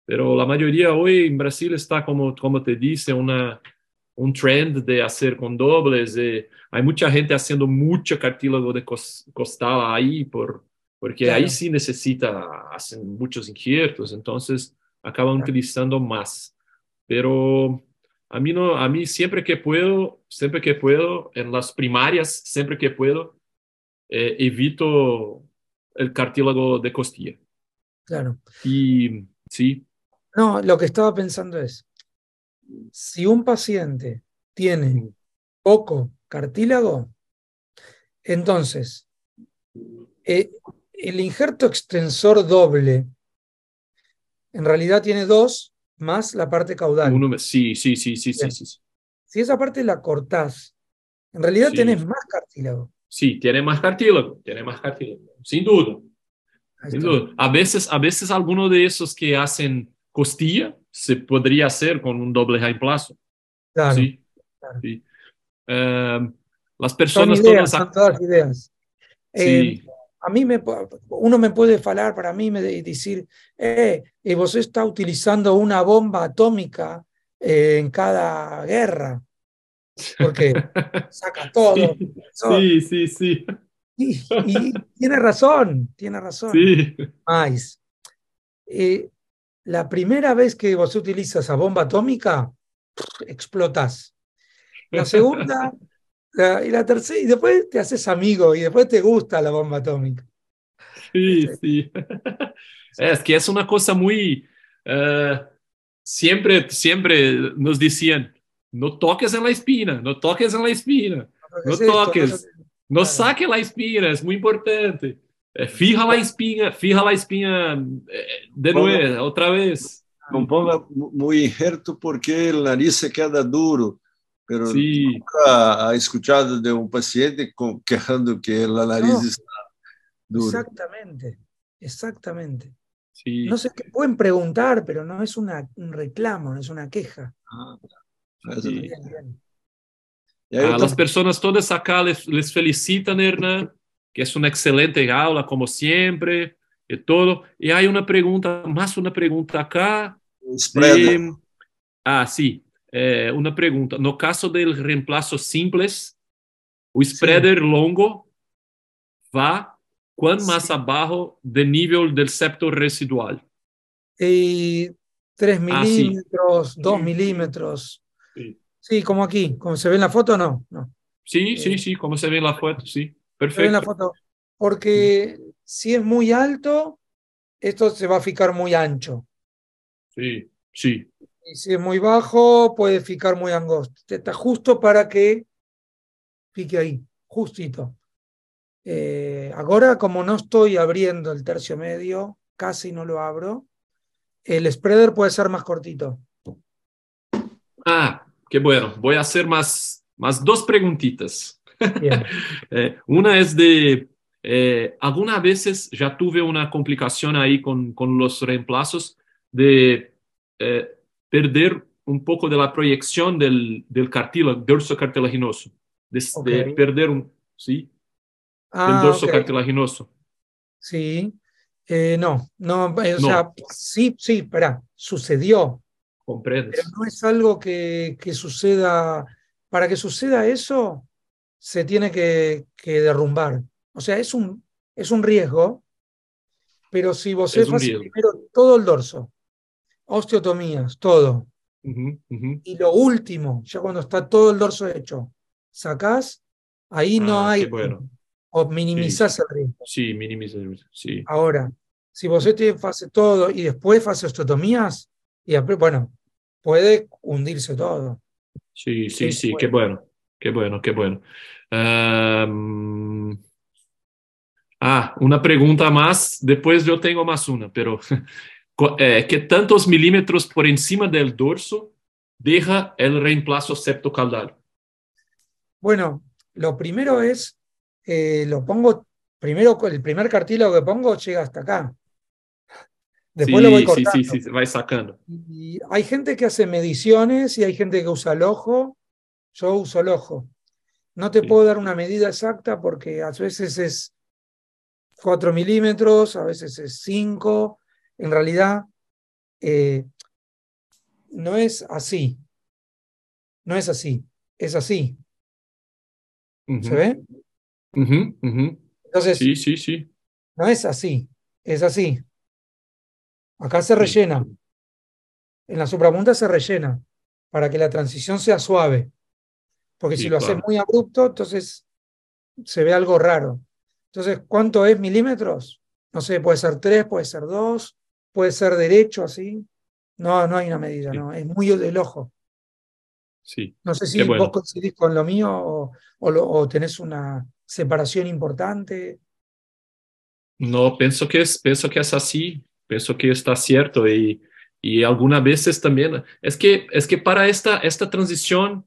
Speaker 3: pero la mayoría hoy en Brasil está como, como te dice, una, un trend de hacer con dobles. eh, hay mucha gente haciendo mucho cartílago de cos- costal ahí, por, porque
Speaker 2: Claro.
Speaker 3: ahí sí necesita, hacen muchos injertos, entonces acaban
Speaker 2: Claro.
Speaker 3: utilizando más. Pero a mí no, a mí siempre que puedo, siempre que puedo, en las primarias, siempre que puedo, eh, evito el cartílago de costilla.
Speaker 2: Claro.
Speaker 3: Y sí,
Speaker 2: No, lo que estaba pensando es, si un paciente tiene poco cartílago, entonces eh, el injerto extensor doble en realidad tiene dos más la parte caudal.
Speaker 3: uno, sí, sí, sí, sí, sí, sí.
Speaker 2: Si esa parte la cortás, en realidad
Speaker 3: Sí.
Speaker 2: tenés más cartílago.
Speaker 3: Sí, tiene más cartílago, tiene más cartílago, sin duda, sin duda. A veces, a veces alguno de esos que hacen costilla se podría hacer con un doble reemplazo.
Speaker 2: Claro,
Speaker 3: Sí,
Speaker 2: claro.
Speaker 3: sí. Eh, las
Speaker 2: Son
Speaker 3: personas
Speaker 2: ideas,
Speaker 3: todas...
Speaker 2: son todas ideas. Eh,
Speaker 3: Sí,
Speaker 2: a mí me, uno me puede falar para mí me de- decir, eh, y vos está utilizando una bomba atómica eh, en cada guerra, porque saca todo.
Speaker 3: Sí, sí, sí,
Speaker 2: y, y tiene razón, tiene razón.
Speaker 3: sí.
Speaker 2: Eh, la primera vez que vos utilizas esa bomba atómica, explotas. La segunda, la- y la tercera, y después te haces amigo, y después te gusta la bomba atómica.
Speaker 3: Sí, sí. Es que es una cosa muy... eh, siempre, siempre nos decían, no toques en la espina, no toques en la espina, no toques, no
Speaker 2: Claro.
Speaker 3: saque la espina, es muy importante. Eh, fija la espina, fija la espina eh, de nuevo, otra vez.
Speaker 1: Não ponga mu- muy injerto porque el nariz se queda duro. Pero
Speaker 3: Sí,
Speaker 1: nunca ha escuchado de un paciente quejando que la nariz
Speaker 2: No.
Speaker 1: está dura.
Speaker 2: Exactamente, exactamente.
Speaker 3: sí.
Speaker 2: No sé qué pueden preguntar, pero no es una, un reclamo, no es una queja.
Speaker 1: Ah, mas-
Speaker 3: Sí.
Speaker 1: Aí
Speaker 3: A las personas todas acá les, les felicitan, Hernán, que es una excelente aula, como siempre, y todo. Y hay una pregunta, más una pregunta acá. de- ah, sí, eh, una pregunta. No caso del reemplazo simples, o spreader longo va cuán más
Speaker 2: Sí.
Speaker 3: abajo del nivel del septo residual.
Speaker 2: Y 3
Speaker 3: Ah, sí.
Speaker 2: milímetros, 2
Speaker 3: Sí.
Speaker 2: milímetros.
Speaker 3: Sí.
Speaker 2: Sí, como aquí, como se ve en la foto, no, no.
Speaker 3: Sí,
Speaker 2: Eh,
Speaker 3: sí, sí, como se ve en la foto, sí.
Speaker 2: Se ve en la
Speaker 3: Perfecto.
Speaker 2: foto. Porque si es muy alto, esto se va a ficar muy ancho.
Speaker 3: Sí, sí.
Speaker 2: Y si es muy bajo, puede ficar muy angosto. Está justo para que fique ahí, justito. Eh, ahora, como no estoy abriendo el tercio medio, casi no lo abro, el spreader puede ser más cortito.
Speaker 3: Ah, qué bueno. Voy a hacer más, más dos preguntitas. Eh, una es de, eh, algunas veces ya tuve una complicación ahí con, con los reemplazos de eh, perder un poco de la proyección del, del cartílago, dorso cartilaginoso, de, perder un, ¿sí? Del
Speaker 2: Ah,
Speaker 3: dorso
Speaker 2: ok.
Speaker 3: cartilaginoso.
Speaker 2: Sí. Eh, no, no, o
Speaker 3: No.
Speaker 2: sea, sí, sí, espera, sucedió,
Speaker 3: ¿Comprendes?
Speaker 2: pero no es algo que, que suceda. Para que suceda eso, se tiene que, que derrumbar. O sea, es un, es un riesgo, pero si vos
Speaker 3: Es
Speaker 2: primero todo el dorso, osteotomías, todo, y lo último, ya cuando está todo el dorso hecho, sacás, ahí no
Speaker 3: Ah,
Speaker 2: hay,
Speaker 3: bueno.
Speaker 2: o minimizás el riesgo.
Speaker 3: Sí, minimiza, sí.
Speaker 2: Ahora, si vos te hace todo y después hace osteotomías, y bueno, puede hundirse todo.
Speaker 3: Sí, sí, sí, qué bueno, qué bueno, qué bueno. Um, ah, una pregunta más, después yo tengo más una, pero eh, ¿qué tantos milímetros por encima del dorso deja el reemplazo septocaudal?
Speaker 2: Bueno, lo primero es, eh, lo pongo, primero el primer cartílago que pongo llega hasta acá. Después lo voy cortando.
Speaker 3: Sí, sí, sí, va sacando.
Speaker 2: Y hay gente que hace mediciones y hay gente que usa el ojo. Yo uso el ojo. No te puedo dar una medida exacta porque a veces es 4 milímetros, a veces es 5. En realidad, eh, no es así. No es así. Es así. ¿Se ve? Entonces,
Speaker 3: sí, sí, sí.
Speaker 2: No es así. Es así. Acá se rellena. En la suprapunta se rellena para que la transición sea suave. Porque si lo haces muy abrupto, entonces se ve algo raro. Entonces, ¿cuánto es milímetros? No sé, puede ser tres, puede ser dos, puede ser derecho, así. No, no hay una medida, no. Es muy del ojo.
Speaker 3: Sí.
Speaker 2: No sé si vos coincidís con lo mío o, o, tenés una separación importante.
Speaker 3: No, pienso que es, pienso que es así. Pienso que está cierto y, y algunas veces también. Es que, es que para esta, esta transición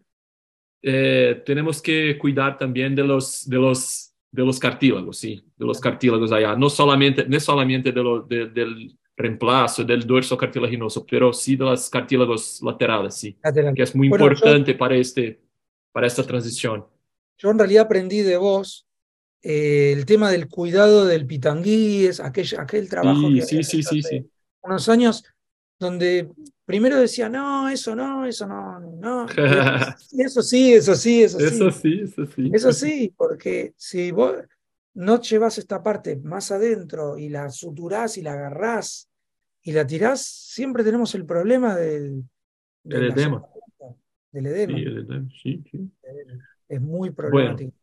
Speaker 3: eh, tenemos que cuidar también de los, de los, de los cartílagos, sí, de los cartílagos allá. No solamente, no solamente de lo, del reemplazo del dorso cartilaginoso, pero sí de los cartílagos laterales, sí, que es muy importante para, este, para esta transición.
Speaker 2: Yo en realidad aprendí de vos eh, el tema del cuidado del pitangui, es aquel, aquel trabajo
Speaker 3: sí, que sí, sí, sí, sí.
Speaker 2: unos años donde primero decía, no, eso no, eso no, no. eso sí, eso sí, eso sí.
Speaker 3: Eso sí, eso sí.
Speaker 2: Eso sí, porque si vos no llevas esta parte más adentro y la suturás y la agarrás y la tirás, siempre tenemos el problema del,
Speaker 3: del edema.
Speaker 2: Del edema.
Speaker 3: Sí, el edema. Sí, sí.
Speaker 2: Es muy problemático.
Speaker 3: Bueno,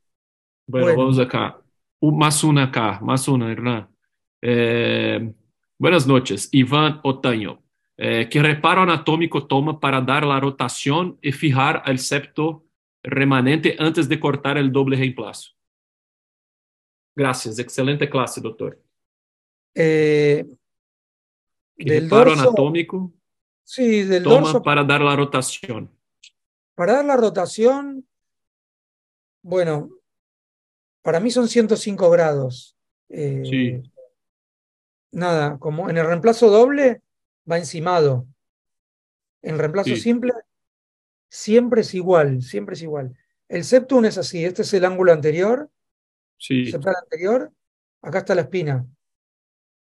Speaker 3: vamos acá. más una acá, más una, Hernán. Eh, buenas noches, Iván Otaño. Eh, ¿Qué reparo anatómico toma para dar la rotación y fijar el septo remanente antes de cortar el doble reemplazo? Gracias, excelente clase, doctor.
Speaker 2: Eh,
Speaker 3: ¿Qué reparo anatómico
Speaker 2: sí, del
Speaker 3: toma para dar la rotación?
Speaker 2: Para dar la rotación, bueno, para mí son 105 grados.
Speaker 3: Eh, sí.
Speaker 2: Nada, como en el reemplazo doble va encimado. En el reemplazo simple siempre es igual, siempre es igual. El septum es así, este es el ángulo anterior,
Speaker 3: sí.
Speaker 2: septal anterior, acá está la espina.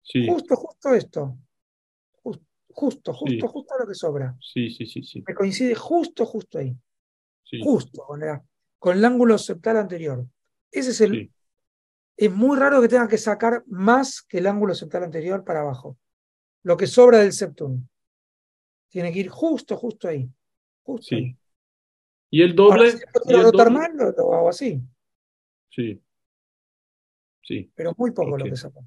Speaker 3: Sí.
Speaker 2: Justo, justo esto. Justo, justo, justo, lo que sobra.
Speaker 3: Sí, sí, sí, sí.
Speaker 2: Me coincide justo, justo ahí. Justo con, con el ángulo septal anterior. Ese es el. Es muy raro que tenga que sacar más que el ángulo septal anterior para abajo. Lo que sobra del septum. Tiene que ir justo, justo ahí. Justo sí.
Speaker 3: ¿Y el doble?
Speaker 2: si quiero rotar mal, lo, hago así.
Speaker 3: Sí. Sí.
Speaker 2: Pero muy poco lo que saca.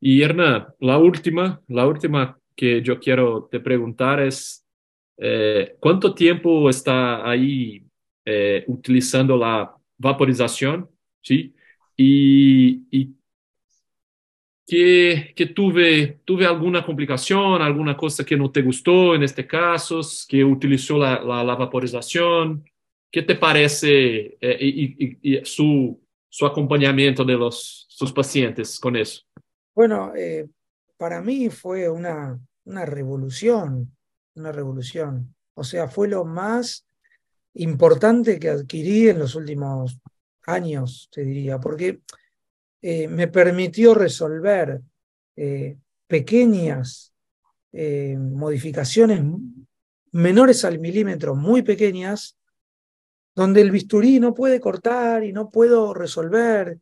Speaker 3: Y Erna, la última, la última que yo quiero te preguntar es, eh, ¿cuánto tiempo está ahí eh, utilizando la vaporización, ¿sí? Y, y que, tuve, tuve alguna complicación, alguna cosa que no te gustó en este caso, que utilizó la, la, vaporización. ¿Qué te parece eh, y, su, su acompañamiento de los, sus pacientes con eso?
Speaker 2: Bueno, eh, para mí fue una, una revolución, una revolución. O sea, fue lo más importante que adquirí en los últimos años, te diría, porque eh, me permitió resolver eh, pequeñas eh, modificaciones menores al milímetro, muy pequeñas, donde el bisturí no puede cortar y no puedo resolver.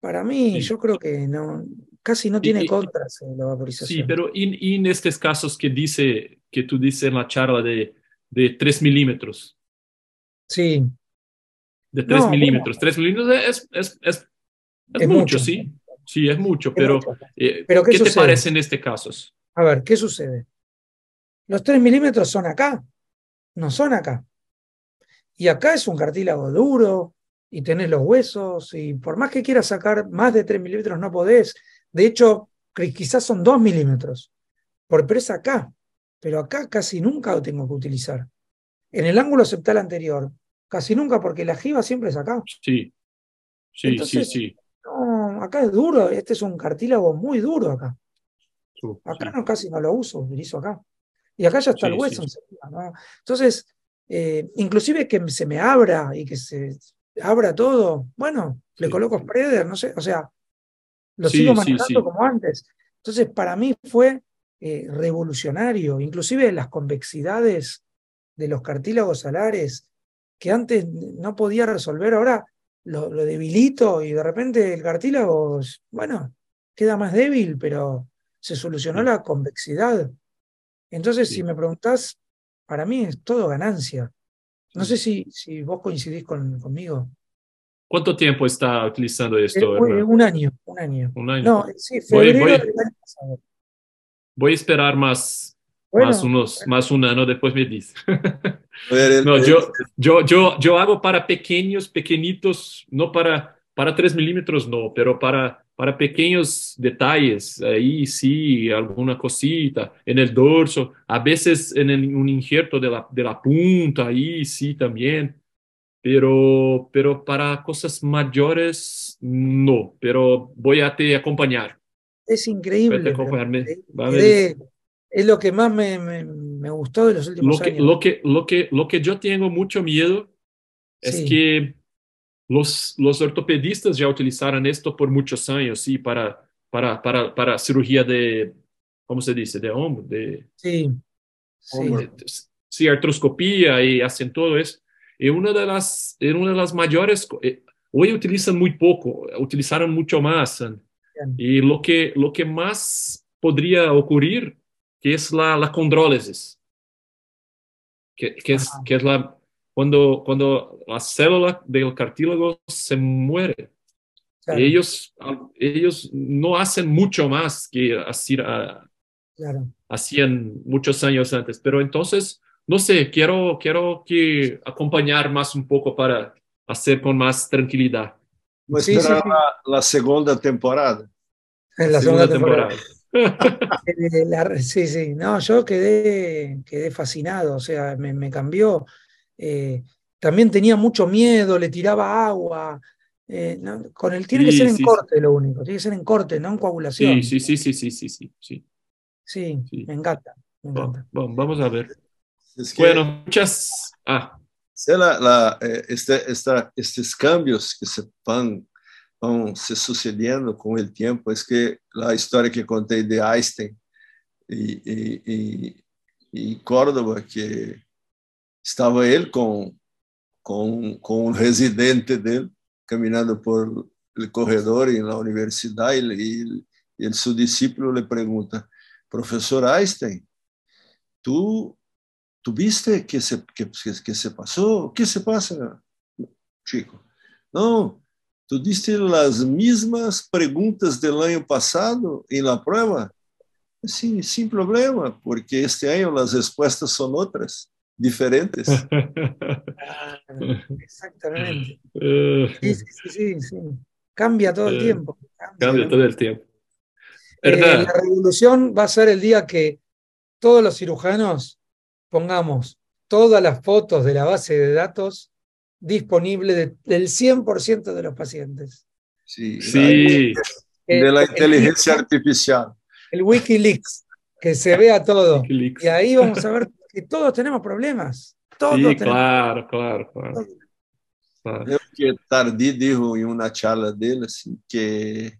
Speaker 2: Para mí, yo creo que no, casi no tiene contras la vaporización.
Speaker 3: Sí, pero en estos casos que dice que tú dices en la charla de, de 3 milímetros.
Speaker 2: Sí,
Speaker 3: de 3 milímetros. 3 milímetros es, es, es, es mucho, sí. Sí, es mucho, pero, eh,
Speaker 2: pero
Speaker 3: ¿qué, te parece en este caso?
Speaker 2: A ver, ¿qué sucede? Los 3 milímetros son acá, no son acá. Y acá es un cartílago duro y tenés los huesos y por más que quieras sacar más de 3 milímetros no podés. De hecho, quizás son 2 milímetros, por, pero es acá. Pero acá casi nunca lo tengo que utilizar. En el ángulo septal anterior, casi nunca porque la jiba siempre es acá.
Speaker 3: Sí, sí, sí, sí.
Speaker 2: No, acá es duro, este es un cartílago muy duro acá. Acá no casi no lo uso, utilizo acá. Y acá ya está el hueso ¿no? Entonces, eh, inclusive que se me abra y que se abra todo, bueno, le coloco spreader, no sé, o sea, lo sigo manejando como antes. Entonces, para mí fue eh, revolucionario, inclusive las convexidades de los cartílagos alares, que antes no podía resolver, ahora lo, debilito y de repente el cartílago, bueno, queda más débil, pero se solucionó la convexidad. Entonces, si me preguntás, para mí es todo ganancia. No sé si, si vos coincidís conmigo.
Speaker 3: ¿Cuánto tiempo está utilizando esto?
Speaker 2: Eh, un, año, un año.
Speaker 3: Un año.
Speaker 2: No, sí, febrero
Speaker 3: voy,
Speaker 2: del año pasado.
Speaker 3: Voy a esperar más, más, unos, más un año, después me dice. no, yo, yo, yo, yo hago para pequeños, pequeñitos, no para, para 3 milímetros, no, pero para para pequeños detalles, ahí sí, alguna cosita, en el dorso, a veces en un injerto de la, de la punta, ahí sí también, pero, pero para cosas mayores, no, pero voy a te acompañar.
Speaker 2: Es increíble. es lo que más me, me, gustó de los últimos
Speaker 3: lo que,
Speaker 2: años.
Speaker 3: Lo que, lo, que, lo que yo tengo mucho miedo es que los, los ortopedistas ya utilizaron esto por muchos años, sí, para, para, para, para cirugía de, ¿cómo se dice? De hombro, de...
Speaker 2: Sí.
Speaker 3: Sí, artroscopía y hacen todo eso. Y una de las, una de las mayores, eh, hoy utilizan muy poco, utilizaron mucho más. Y lo que, lo que más podría ocurrir, que es la, la condrólisis, que, que, es, que es la, cuando, cuando la célula del cartílago se muere. Ellos, ellos no hacen mucho más que hacían muchos años antes, pero entonces, no sé, quiero, quiero que acompañar más un poco para hacer con más tranquilidad.
Speaker 1: Sí, La, segunda temporada.
Speaker 2: En la segunda, temporada. Eh, sí, sí, no, yo quedé, quedé fascinado, o sea, me, me cambió eh, también tenía mucho miedo, le tiraba agua. Eh, con el tiene que ser en corte lo único, tiene que ser en corte, no en coagulación.
Speaker 3: Sí, sí, sí, sí, sí, sí, sí.
Speaker 2: Sí, me encanta.
Speaker 3: vamos a ver. bueno, muchas. Ah.
Speaker 1: La, eh, este, esta, estos cambios que se van se sucediendo con el tiempo, es que la historia que conté de Einstein y, y, y, y Córdoba, que estava ele com, com, com um residente dele, caminhando por o corredor e na universidade, e, e ele, seu discípulo lhe pergunta, professor Einstein, tu, tu viste que se, que, que se passou? O que se passa, Chico? Não, tu diste as mesmas perguntas do ano passado em la prova? Sim, sem problema, porque este ano as respostas são outras diferentes.
Speaker 2: exactamente. Sí, sí, sí, Cambia todo el eh, tiempo.
Speaker 3: Cambia, todo el tiempo.
Speaker 2: Eh, la revolución va a ser el día que todos los cirujanos pongamos todas las fotos de la base de datos disponible del 100% de los pacientes.
Speaker 1: Sí, sí. de la inteligencia artificial.
Speaker 2: El Wikileaks, que se vea todo. Y ahí vamos a ver que todos tenemos problemas. Todos sí,
Speaker 3: claro, claro, claro.
Speaker 1: claro. que Tardi dijo en una charla dele assim, que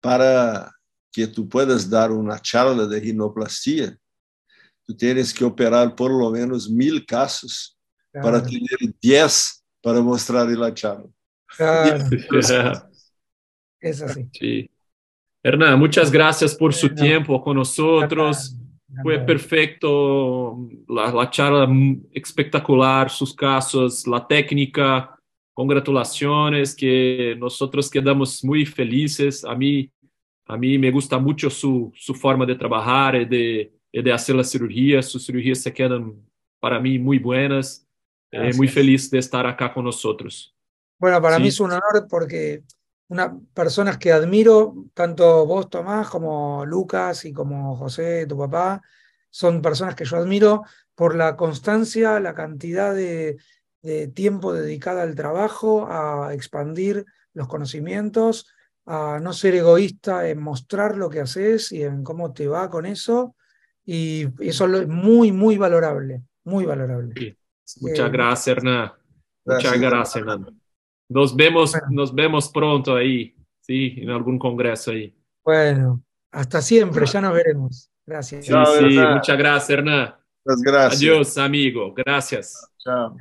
Speaker 1: para que tú puedas dar una charla de rinoplastia, tú tienes que operar por lo menos mil casos claro. para tener diez para mostrar en la charla.
Speaker 2: Claro. es así.
Speaker 3: Sí. Hernán, muchas gracias por su tiempo con nosotros. Fue perfecto, la, la, charla espectacular, sus casos, la técnica. Congratulaciones, que nosotros quedamos muy felices. A mí, a mí me gusta mucho su, su forma de trabajar y de, de hacer la cirugía. Sus cirugías se quedan para mí muy buenas. Eh, muy feliz de estar acá con nosotros.
Speaker 2: Bueno, para mí es un honor porque una, personas que admiro, tanto vos, Tomás, como Lucas y como José, tu papá, son personas que yo admiro por la constancia, la cantidad de, tiempo dedicada al trabajo, a expandir los conocimientos, a no ser egoísta en mostrar lo que haces y en cómo te va con eso. Y eso es muy, muy valorable, muy valorable.
Speaker 3: Muchas gracias, Hernán. Muchas gracias, Hernán. Nos vemos, nos vemos pronto ahí, sí, en algún congreso ahí.
Speaker 2: Bueno, hasta siempre, ya nos veremos. Gracias.
Speaker 3: Sí, sí, muchas gracias, Hernán.
Speaker 1: Muchas gracias.
Speaker 3: Adiós, amigo. Gracias.
Speaker 1: Chao.